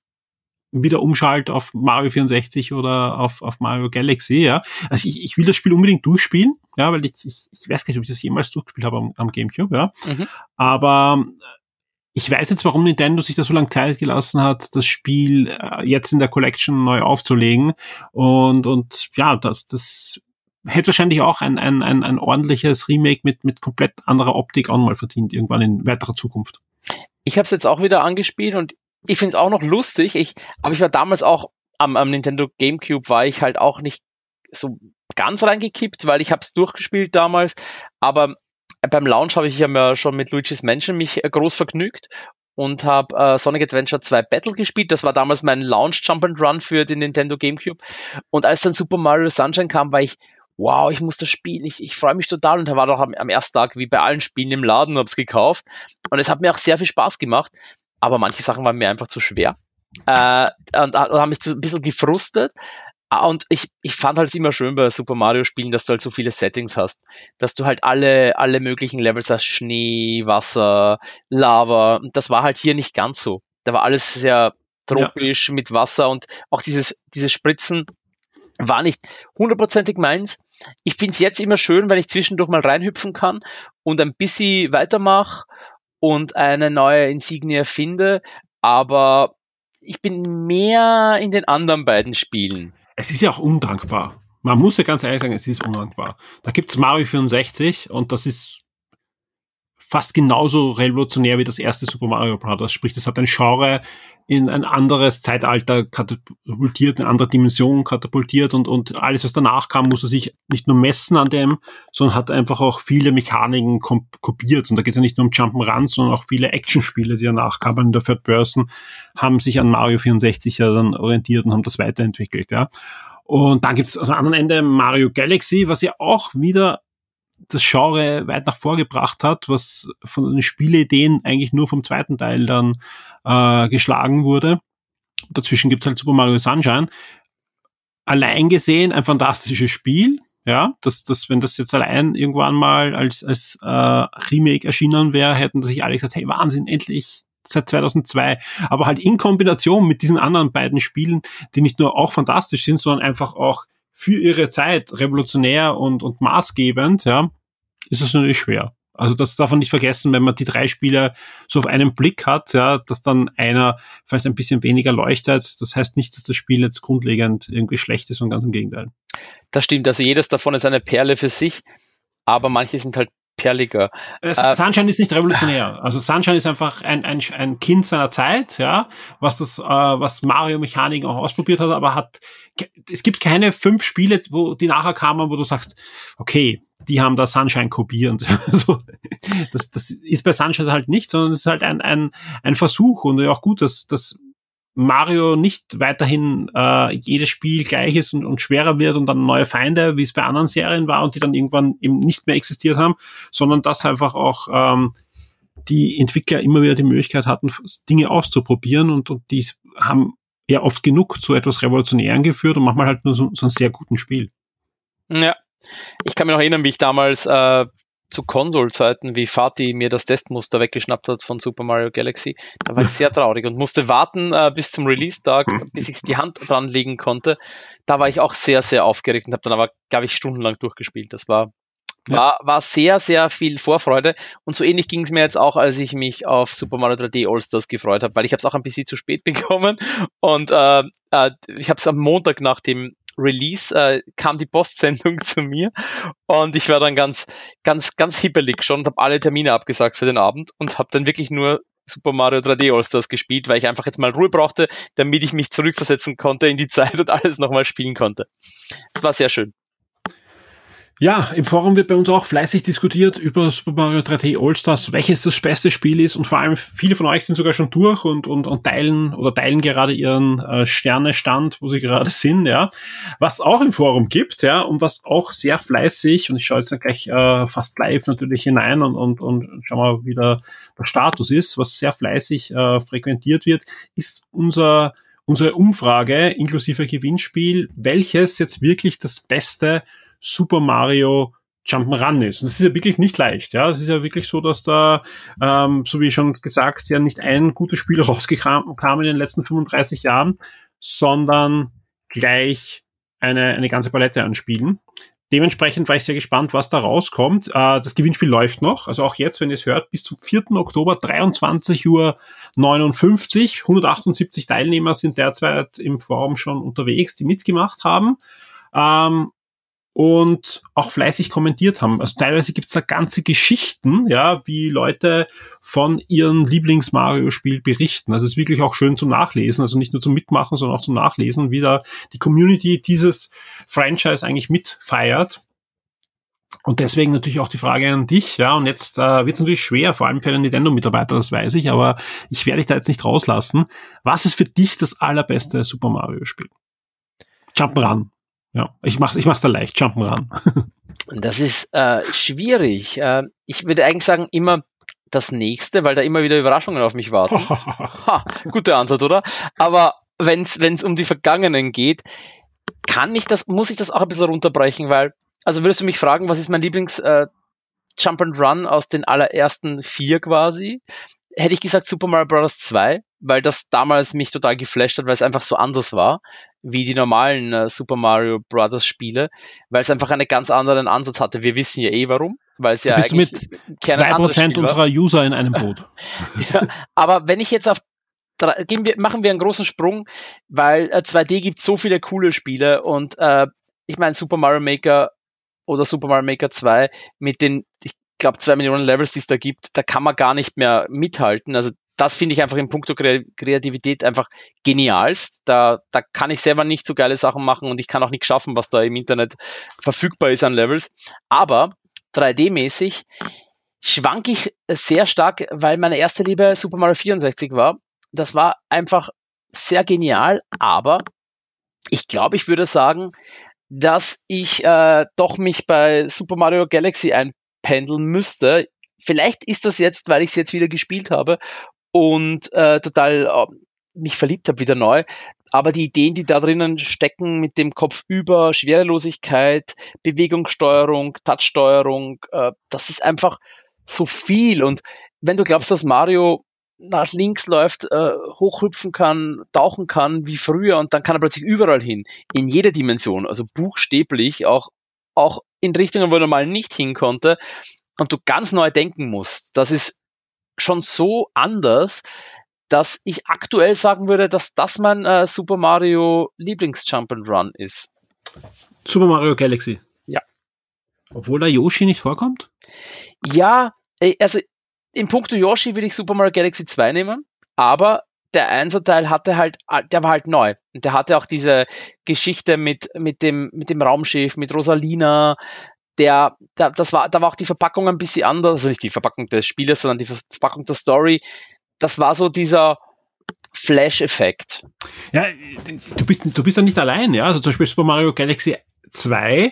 wieder umschalte auf Mario 64 oder auf, auf Mario Galaxy, ja. Also ich, ich will das Spiel unbedingt durchspielen, ja, weil ich, ich, ich weiß gar nicht, ob ich das jemals durchgespielt habe am, am Gamecube, ja. Mhm. Aber ich weiß jetzt, warum Nintendo sich da so lange Zeit gelassen hat, das Spiel äh, jetzt in der Collection neu aufzulegen. Und, und ja, das, das hätte wahrscheinlich auch ein, ein, ein, ein ordentliches Remake mit, mit komplett anderer Optik auch mal verdient, irgendwann in weiterer Zukunft. Ich habe es jetzt auch wieder angespielt und ich finde es auch noch lustig. Ich, aber ich war damals auch am, am Nintendo GameCube war ich halt auch nicht so ganz reingekippt, weil ich habe es durchgespielt damals. Aber beim Launch habe ich ja schon mit Luigi's Mansion mich äh, groß vergnügt und habe äh, Sonic Adventure 2 Battle gespielt. Das war damals mein Launch Jump and Run für den Nintendo GameCube. Und als dann Super Mario Sunshine kam, war ich, wow, ich muss das spielen, ich, ich freue mich total. Und da war doch am, am ersten Tag wie bei allen Spielen im Laden, habe es gekauft. Und es hat mir auch sehr viel Spaß gemacht aber manche Sachen waren mir einfach zu schwer. Äh, und, und haben mich so ein bisschen gefrustet. Ah, und ich, ich fand halt immer schön bei Super Mario Spielen, dass du halt so viele Settings hast, dass du halt alle, alle möglichen Levels hast, Schnee, Wasser, Lava. Und das war halt hier nicht ganz so. Da war alles sehr tropisch ja. mit Wasser und auch dieses, dieses Spritzen war nicht hundertprozentig meins. Ich finde es jetzt immer schön, wenn ich zwischendurch mal reinhüpfen kann und ein bisschen weitermache und eine neue Insignie finde, aber ich bin mehr in den anderen beiden Spielen. Es ist ja auch undankbar. Man muss ja ganz ehrlich sagen, es ist undankbar. Da gibt's Mario 64 und das ist fast genauso revolutionär wie das erste Super Mario Bros. Sprich, das hat ein Genre in ein anderes Zeitalter katapultiert, eine andere Dimension katapultiert und, und alles, was danach kam, musste sich nicht nur messen an dem, sondern hat einfach auch viele Mechaniken kopiert. Und da geht es ja nicht nur um Jump'n'Runs, sondern auch viele Actionspiele, die danach kamen in der Third Person, haben sich an Mario 64 ja dann orientiert und haben das weiterentwickelt, ja. Und dann gibt es am anderen Ende Mario Galaxy, was ja auch wieder das Genre weit nach vorgebracht hat, was von den Spielideen eigentlich nur vom zweiten Teil dann äh, geschlagen wurde. Dazwischen gibt's halt Super Mario Sunshine. Allein gesehen ein fantastisches Spiel. Ja, dass, dass wenn das jetzt allein irgendwann mal als, als äh, Remake erschienen wäre, hätten sich alle gesagt, hey, Wahnsinn, endlich seit 2002, aber halt in Kombination mit diesen anderen beiden Spielen, die nicht nur auch fantastisch sind, sondern einfach auch für ihre Zeit revolutionär und, und maßgebend, ja, ist es natürlich schwer. Also das darf man nicht vergessen, wenn man die drei Spieler so auf einen Blick hat, ja, dass dann einer vielleicht ein bisschen weniger leuchtet. Das heißt nicht, dass das Spiel jetzt grundlegend irgendwie schlecht ist, sondern ganz im Gegenteil. Das stimmt. Also jedes davon ist eine Perle für sich, aber manche sind halt perliger. Äh, Sunshine ist nicht revolutionär. Also Sunshine ist einfach ein, ein, ein Kind seiner Zeit, ja, was das, äh, was Mario Mechaniken auch ausprobiert hat, aber hat, es gibt keine fünf Spiele, wo die nachher kamen, wo du sagst, okay, die haben da Sunshine kopiert. also, das, das ist bei Sunshine halt nicht, sondern es ist halt ein, ein, ein Versuch und ja auch gut, dass, dass Mario nicht weiterhin äh, jedes Spiel gleich ist und, und schwerer wird und dann neue Feinde, wie es bei anderen Serien war und die dann irgendwann eben nicht mehr existiert haben, sondern dass einfach auch ähm, die Entwickler immer wieder die Möglichkeit hatten, Dinge auszuprobieren und, und die haben ja oft genug zu etwas Revolutionären geführt und manchmal halt nur so, so ein sehr guten Spiel. Ja, ich kann mich noch erinnern, wie ich damals äh, zu Konsolzeiten, wie Fatih mir das Testmuster weggeschnappt hat von Super Mario Galaxy, da war ich sehr traurig und musste warten äh, bis zum Release-Tag, bis ich die Hand dran legen konnte. Da war ich auch sehr, sehr aufgeregt und habe dann aber, glaube ich, stundenlang durchgespielt. Das war, war, war sehr, sehr viel Vorfreude. Und so ähnlich ging es mir jetzt auch, als ich mich auf Super Mario 3D All-Stars gefreut habe, weil ich habe es auch ein bisschen zu spät bekommen. Und äh, äh, ich habe es am Montag nach dem Release äh, kam die Postsendung zu mir und ich war dann ganz, ganz, ganz hibbelig schon und habe alle Termine abgesagt für den Abend und habe dann wirklich nur Super Mario 3D All-Stars gespielt, weil ich einfach jetzt mal Ruhe brauchte, damit ich mich zurückversetzen konnte in die Zeit und alles nochmal spielen konnte. Es war sehr schön. Ja, im Forum wird bei uns auch fleißig diskutiert über Super Mario 3D All-Stars, welches das beste Spiel ist und vor allem viele von euch sind sogar schon durch und, und, und teilen oder teilen gerade ihren äh, Sternestand, wo sie gerade sind, ja. Was auch im Forum gibt, ja, und was auch sehr fleißig, und ich schaue jetzt dann gleich äh, fast live natürlich hinein und, und, und schau mal, wie der, der Status ist, was sehr fleißig äh, frequentiert wird, ist unser unsere Umfrage inklusive Gewinnspiel, welches jetzt wirklich das beste Super Mario Jump'n'Run ist. Und das ist ja wirklich nicht leicht. Ja, es ist ja wirklich so, dass da, ähm, so wie schon gesagt, ja nicht ein gutes Spiel rausgekam kam in den letzten 35 Jahren, sondern gleich eine, eine ganze Palette an Spielen. Dementsprechend war ich sehr gespannt, was da rauskommt. Äh, das Gewinnspiel läuft noch, also auch jetzt, wenn ihr es hört, bis zum 4. Oktober 23 Uhr 59. 178 Teilnehmer sind derzeit im Forum schon unterwegs, die mitgemacht haben. Ähm, und auch fleißig kommentiert haben. Also teilweise gibt's da ganze Geschichten, ja, wie Leute von ihrem Lieblings-Mario-Spiel berichten. Also es ist wirklich auch schön zum Nachlesen, also nicht nur zum Mitmachen, sondern auch zum Nachlesen, wie da die Community dieses Franchise eigentlich mitfeiert. Und deswegen natürlich auch die Frage an dich, ja, und jetzt äh, wird es natürlich schwer, vor allem für einen Nintendo-Mitarbeiter, das weiß ich, aber ich werde dich da jetzt nicht rauslassen. Was ist für dich das allerbeste Super Mario-Spiel? Jump'n'Run. Ja, ich mach's, ich mach's da leicht, Jump'n'Run. Das ist äh, schwierig. Äh, ich würde eigentlich sagen, immer das nächste, weil da immer wieder Überraschungen auf mich warten. ha, gute Antwort, oder? Aber wenn es um die Vergangenen geht, kann ich das, muss ich das auch ein bisschen runterbrechen, weil, also würdest du mich fragen, was ist mein Lieblings äh, Jump and Run aus den allerersten vier quasi? hätte ich gesagt Super Mario Bros. 2, weil das damals mich total geflasht hat, weil es einfach so anders war wie die normalen äh, Super Mario Bros. Spiele, weil es einfach einen ganz anderen Ansatz hatte. Wir wissen ja eh warum, weil es ja bist eigentlich mit zwei Prozent unserer User in einem Boot. ja, aber wenn ich jetzt auf gehen wir, machen wir einen großen Sprung, weil äh, 2D gibt so viele coole Spiele und äh, ich meine Super Mario Maker oder Super Mario Maker 2 mit den, ich glaube, zwei Millionen Levels, die es da gibt, da kann man gar nicht mehr mithalten. Also das finde ich einfach in puncto Kreativität einfach genialst. Da, da kann ich selber nicht so geile Sachen machen und ich kann auch nicht schaffen, was da im Internet verfügbar ist an Levels. Aber 3D-mäßig schwank ich sehr stark, weil meine erste Liebe Super Mario 64 war. Das war einfach sehr genial, aber ich glaube, ich würde sagen, dass ich äh, doch mich bei Super Mario Galaxy ein pendeln müsste. Vielleicht ist das jetzt, weil ich es jetzt wieder gespielt habe und äh, total äh, mich verliebt habe wieder neu. Aber die Ideen, die da drinnen stecken mit dem Kopf über, Schwerelosigkeit, Bewegungssteuerung, Touchsteuerung, äh, das ist einfach so viel. Und wenn du glaubst, dass Mario nach links läuft, äh, hochhüpfen kann, tauchen kann wie früher und dann kann er plötzlich überall hin, in jeder Dimension, also buchstäblich auch auch in Richtungen, wo er mal nicht hin konnte und du ganz neu denken musst. Das ist schon so anders, dass ich aktuell sagen würde, dass das mein äh, Super Mario Lieblings Jump and Run ist. Super Mario Galaxy. Ja. Obwohl da Yoshi nicht vorkommt? Ja, äh, also in puncto Yoshi würde ich Super Mario Galaxy 2 nehmen, aber der Einser-Teil hatte halt, der war halt neu. Und der hatte auch diese Geschichte mit, mit dem, mit dem Raumschiff, mit Rosalina, der, der, das war, da war auch die Verpackung ein bisschen anders, also nicht die Verpackung des Spieles, sondern die Verpackung der Story. Das war so dieser Flash-Effekt. Ja, du bist, du bist da nicht allein, ja. Also zum Beispiel Super Mario Galaxy 2, äh,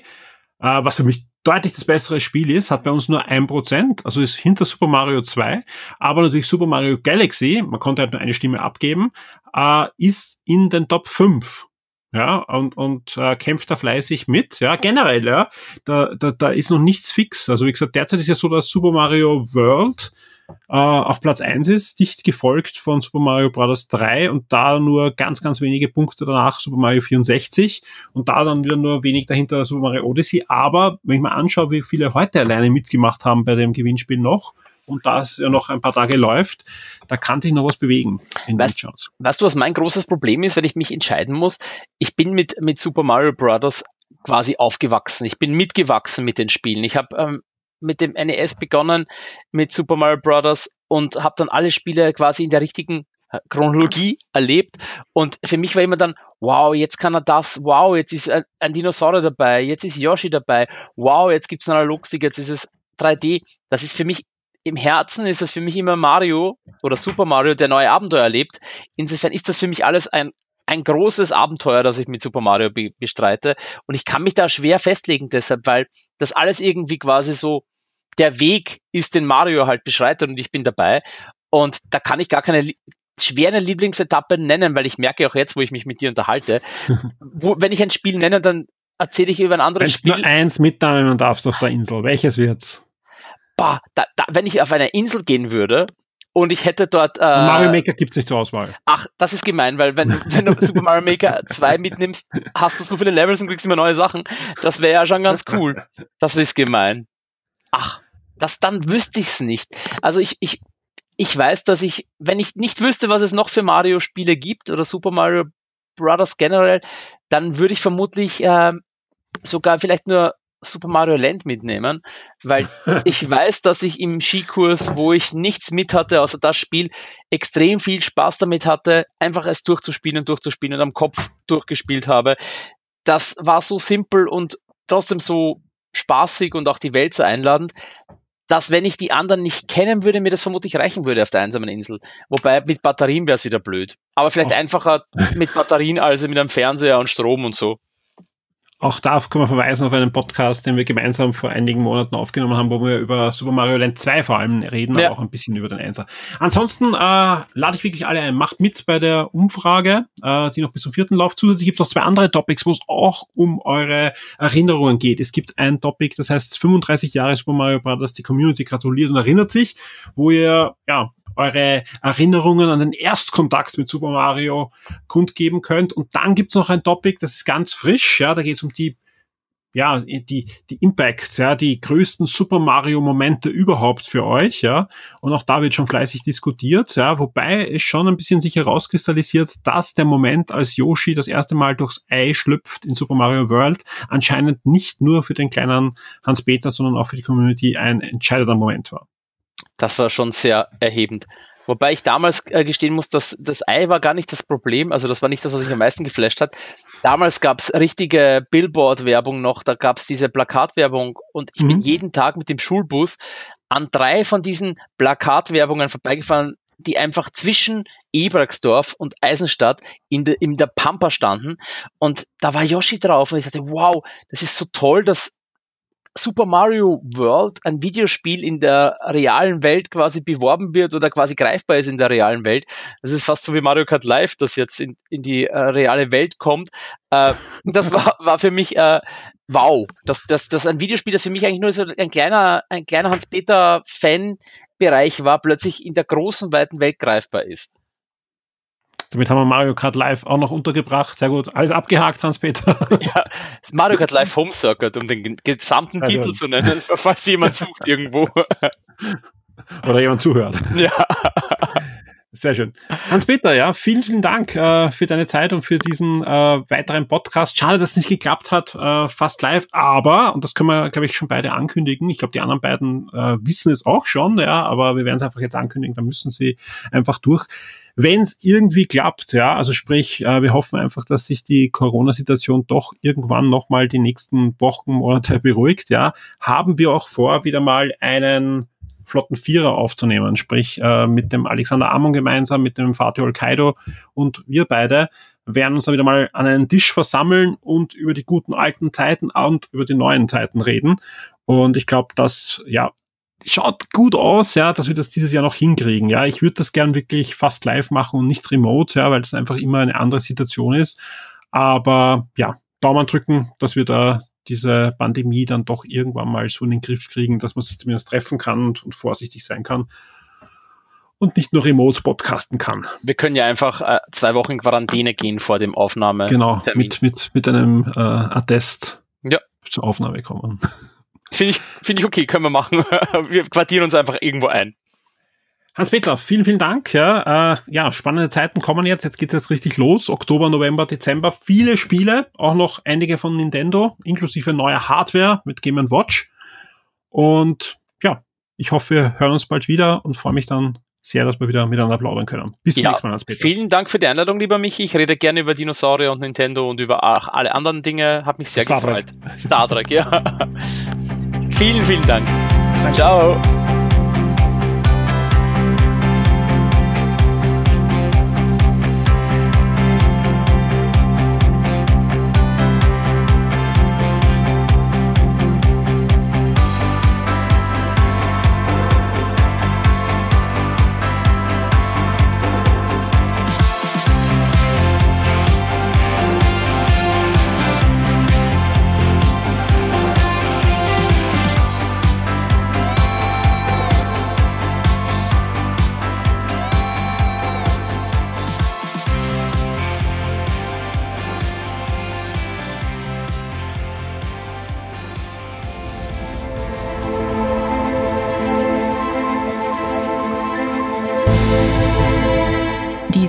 was für mich deutlich das bessere Spiel ist, hat bei uns nur ein Prozent, also ist hinter Super Mario 2, aber natürlich Super Mario Galaxy, man konnte halt nur eine Stimme abgeben, äh, ist in den Top 5. Ja, und, und äh, kämpft da fleißig mit. Ja, generell, ja, da, da, da ist noch nichts fix. Also wie gesagt, derzeit ist ja so, dass Super Mario World äh, auf Platz 1 ist, dicht gefolgt von Super Mario Bros. 3 und da nur ganz, ganz wenige Punkte danach Super Mario 64 und da dann wieder nur wenig dahinter Super Mario Odyssey. Aber wenn ich mir anschaue, wie viele heute alleine mitgemacht haben bei dem Gewinnspiel noch, und da es ja noch ein paar Tage läuft, da kann sich noch was bewegen in weißt, weißt du, was mein großes Problem ist, wenn ich mich entscheiden muss? Ich bin mit, mit Super Mario Bros. quasi aufgewachsen. Ich bin mitgewachsen mit den Spielen. Ich habe ähm, mit dem NES begonnen, mit Super Mario Bros. und habe dann alle Spiele quasi in der richtigen äh, Chronologie erlebt. Und für mich war immer dann, wow, jetzt kann er das, wow, jetzt ist ein Dinosaurier dabei, jetzt ist Yoshi dabei, wow, jetzt gibt es einen Analogstick, jetzt ist es 3D. Das ist für mich im Herzen ist es für mich immer Mario oder Super Mario, der neue Abenteuer erlebt. Insofern ist das für mich alles ein, ein großes Abenteuer, das ich mit Super Mario be bestreite. Und ich kann mich da schwer festlegen deshalb, weil das alles irgendwie quasi so der Weg ist, den Mario halt beschreitet und ich bin dabei. Und da kann ich gar keine schwere Lieblingsetappe nennen, weil ich merke auch jetzt, wo ich mich mit dir unterhalte, wo, wenn ich ein Spiel nenne, dann erzähle ich über ein anderes Wenn Spiel. nur eins mitnehmen darfst auf der Insel, welches wird's? Boah, da, da, wenn ich auf eine Insel gehen würde und ich hätte dort. Äh, Mario Maker gibt es nicht zur Auswahl. Ach, das ist gemein, weil wenn, wenn du Super Mario Maker 2 mitnimmst, hast du so viele Levels und kriegst immer neue Sachen. Das wäre ja schon ganz cool. Das ist gemein. Ach, das dann wüsste ich's nicht. Also ich, ich, ich weiß, dass ich, wenn ich nicht wüsste, was es noch für Mario-Spiele gibt oder Super Mario Brothers generell, dann würde ich vermutlich äh, sogar vielleicht nur Super Mario Land mitnehmen, weil ich weiß, dass ich im Skikurs, wo ich nichts mit hatte, außer das Spiel, extrem viel Spaß damit hatte, einfach es durchzuspielen und durchzuspielen und am Kopf durchgespielt habe. Das war so simpel und trotzdem so spaßig und auch die Welt so einladend, dass wenn ich die anderen nicht kennen würde, mir das vermutlich reichen würde auf der einsamen Insel. Wobei mit Batterien wäre es wieder blöd. Aber vielleicht oh. einfacher mit Batterien als mit einem Fernseher und Strom und so. Auch da können wir verweisen auf einen Podcast, den wir gemeinsam vor einigen Monaten aufgenommen haben, wo wir über Super Mario Land 2 vor allem reden, ja. aber auch ein bisschen über den Einser. Ansonsten äh, lade ich wirklich alle ein. Macht mit bei der Umfrage, äh, die noch bis zum vierten läuft. Zusätzlich gibt es noch zwei andere Topics, wo es auch um eure Erinnerungen geht. Es gibt ein Topic, das heißt 35 Jahre Super Mario Bros. Die Community gratuliert und erinnert sich, wo ihr ja eure Erinnerungen an den Erstkontakt mit Super Mario kundgeben könnt. Und dann gibt's noch ein Topic, das ist ganz frisch, ja, da geht's um die ja, die, die Impacts, ja, die größten Super Mario Momente überhaupt für euch, ja. Und auch da wird schon fleißig diskutiert, ja, wobei es schon ein bisschen sich herauskristallisiert, dass der Moment, als Yoshi das erste Mal durchs Ei schlüpft in Super Mario World, anscheinend nicht nur für den kleinen Hans-Peter, sondern auch für die Community ein entscheidender Moment war. Das war schon sehr erhebend. Wobei ich damals äh, gestehen muss, dass das Ei war gar nicht das Problem. Also das war nicht das, was mich am meisten geflasht hat. Damals gab es richtige Billboard-Werbung noch, da gab es diese Plakatwerbung und ich mhm. bin jeden Tag mit dem Schulbus an drei von diesen Plakatwerbungen vorbeigefahren, die einfach zwischen Ebragsdorf und Eisenstadt in, de, in der Pampa standen. Und da war Yoshi drauf und ich dachte, wow, das ist so toll, dass Super Mario World, ein Videospiel in der realen Welt quasi beworben wird oder quasi greifbar ist in der realen Welt. Das ist fast so wie Mario Kart Live, das jetzt in, in die äh, reale Welt kommt. Äh, das war, war für mich äh, wow. Das, das, das ein Videospiel, das für mich eigentlich nur so ein kleiner, ein kleiner Hans-Peter-Fan-Bereich war, plötzlich in der großen, weiten Welt greifbar ist. Damit haben wir Mario Kart Live auch noch untergebracht. Sehr gut. Alles abgehakt, Hans-Peter. Ja, Mario Kart Live Home Circuit, um den gesamten Sehr Titel gut. zu nennen, falls jemand sucht irgendwo. Oder jemand zuhört. Ja. Sehr schön. Hans-Peter, ja, vielen, vielen Dank äh, für deine Zeit und für diesen äh, weiteren Podcast. Schade, dass es nicht geklappt hat, äh, fast live, aber, und das können wir, glaube ich, schon beide ankündigen. Ich glaube, die anderen beiden äh, wissen es auch schon, ja, aber wir werden es einfach jetzt ankündigen, dann müssen sie einfach durch. Wenn es irgendwie klappt, ja, also sprich, äh, wir hoffen einfach, dass sich die Corona-Situation doch irgendwann nochmal die nächsten Wochen, Monate beruhigt, ja, haben wir auch vor, wieder mal einen flotten Vierer aufzunehmen, sprich äh, mit dem Alexander Amon gemeinsam, mit dem Fatih Kaido und wir beide werden uns dann wieder mal an einen Tisch versammeln und über die guten alten Zeiten und über die neuen Zeiten reden. Und ich glaube, das ja schaut gut aus, ja, dass wir das dieses Jahr noch hinkriegen. Ja, ich würde das gern wirklich fast live machen und nicht remote, ja, weil das einfach immer eine andere Situation ist. Aber ja, Daumen drücken, dass wir da diese Pandemie dann doch irgendwann mal so in den Griff kriegen, dass man sich zumindest treffen kann und, und vorsichtig sein kann und nicht nur remote podcasten kann. Wir können ja einfach äh, zwei Wochen in Quarantäne gehen vor dem Aufnahme. Genau, mit, mit, mit einem äh, Attest ja. zur Aufnahme kommen. Finde ich, finde ich okay, können wir machen. wir quartieren uns einfach irgendwo ein. Hans-Peter, vielen, vielen Dank. Ja, äh, ja, spannende Zeiten kommen jetzt. Jetzt geht's jetzt richtig los. Oktober, November, Dezember. Viele Spiele, auch noch einige von Nintendo, inklusive neuer Hardware mit Game Watch. Und ja, ich hoffe, wir hören uns bald wieder und freue mich dann sehr, dass wir wieder miteinander plaudern können. Bis zum ja, nächsten Mal, Hans-Peter. Vielen Dank für die Einladung, lieber Michi. Ich rede gerne über Dinosaurier und Nintendo und über ach, alle anderen Dinge. Hat mich sehr Star gefreut. Trek. Star Trek, ja. vielen, vielen Dank. Danke. Ciao.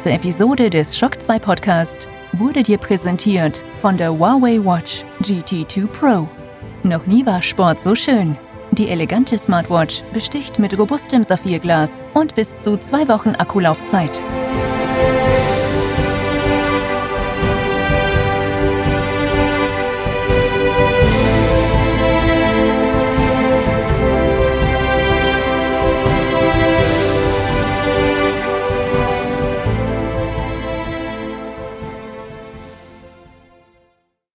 Diese Episode des Shock 2 Podcast wurde dir präsentiert von der Huawei Watch GT2 Pro. Noch nie war Sport so schön. Die elegante Smartwatch besticht mit robustem Saphirglas und bis zu zwei Wochen Akkulaufzeit.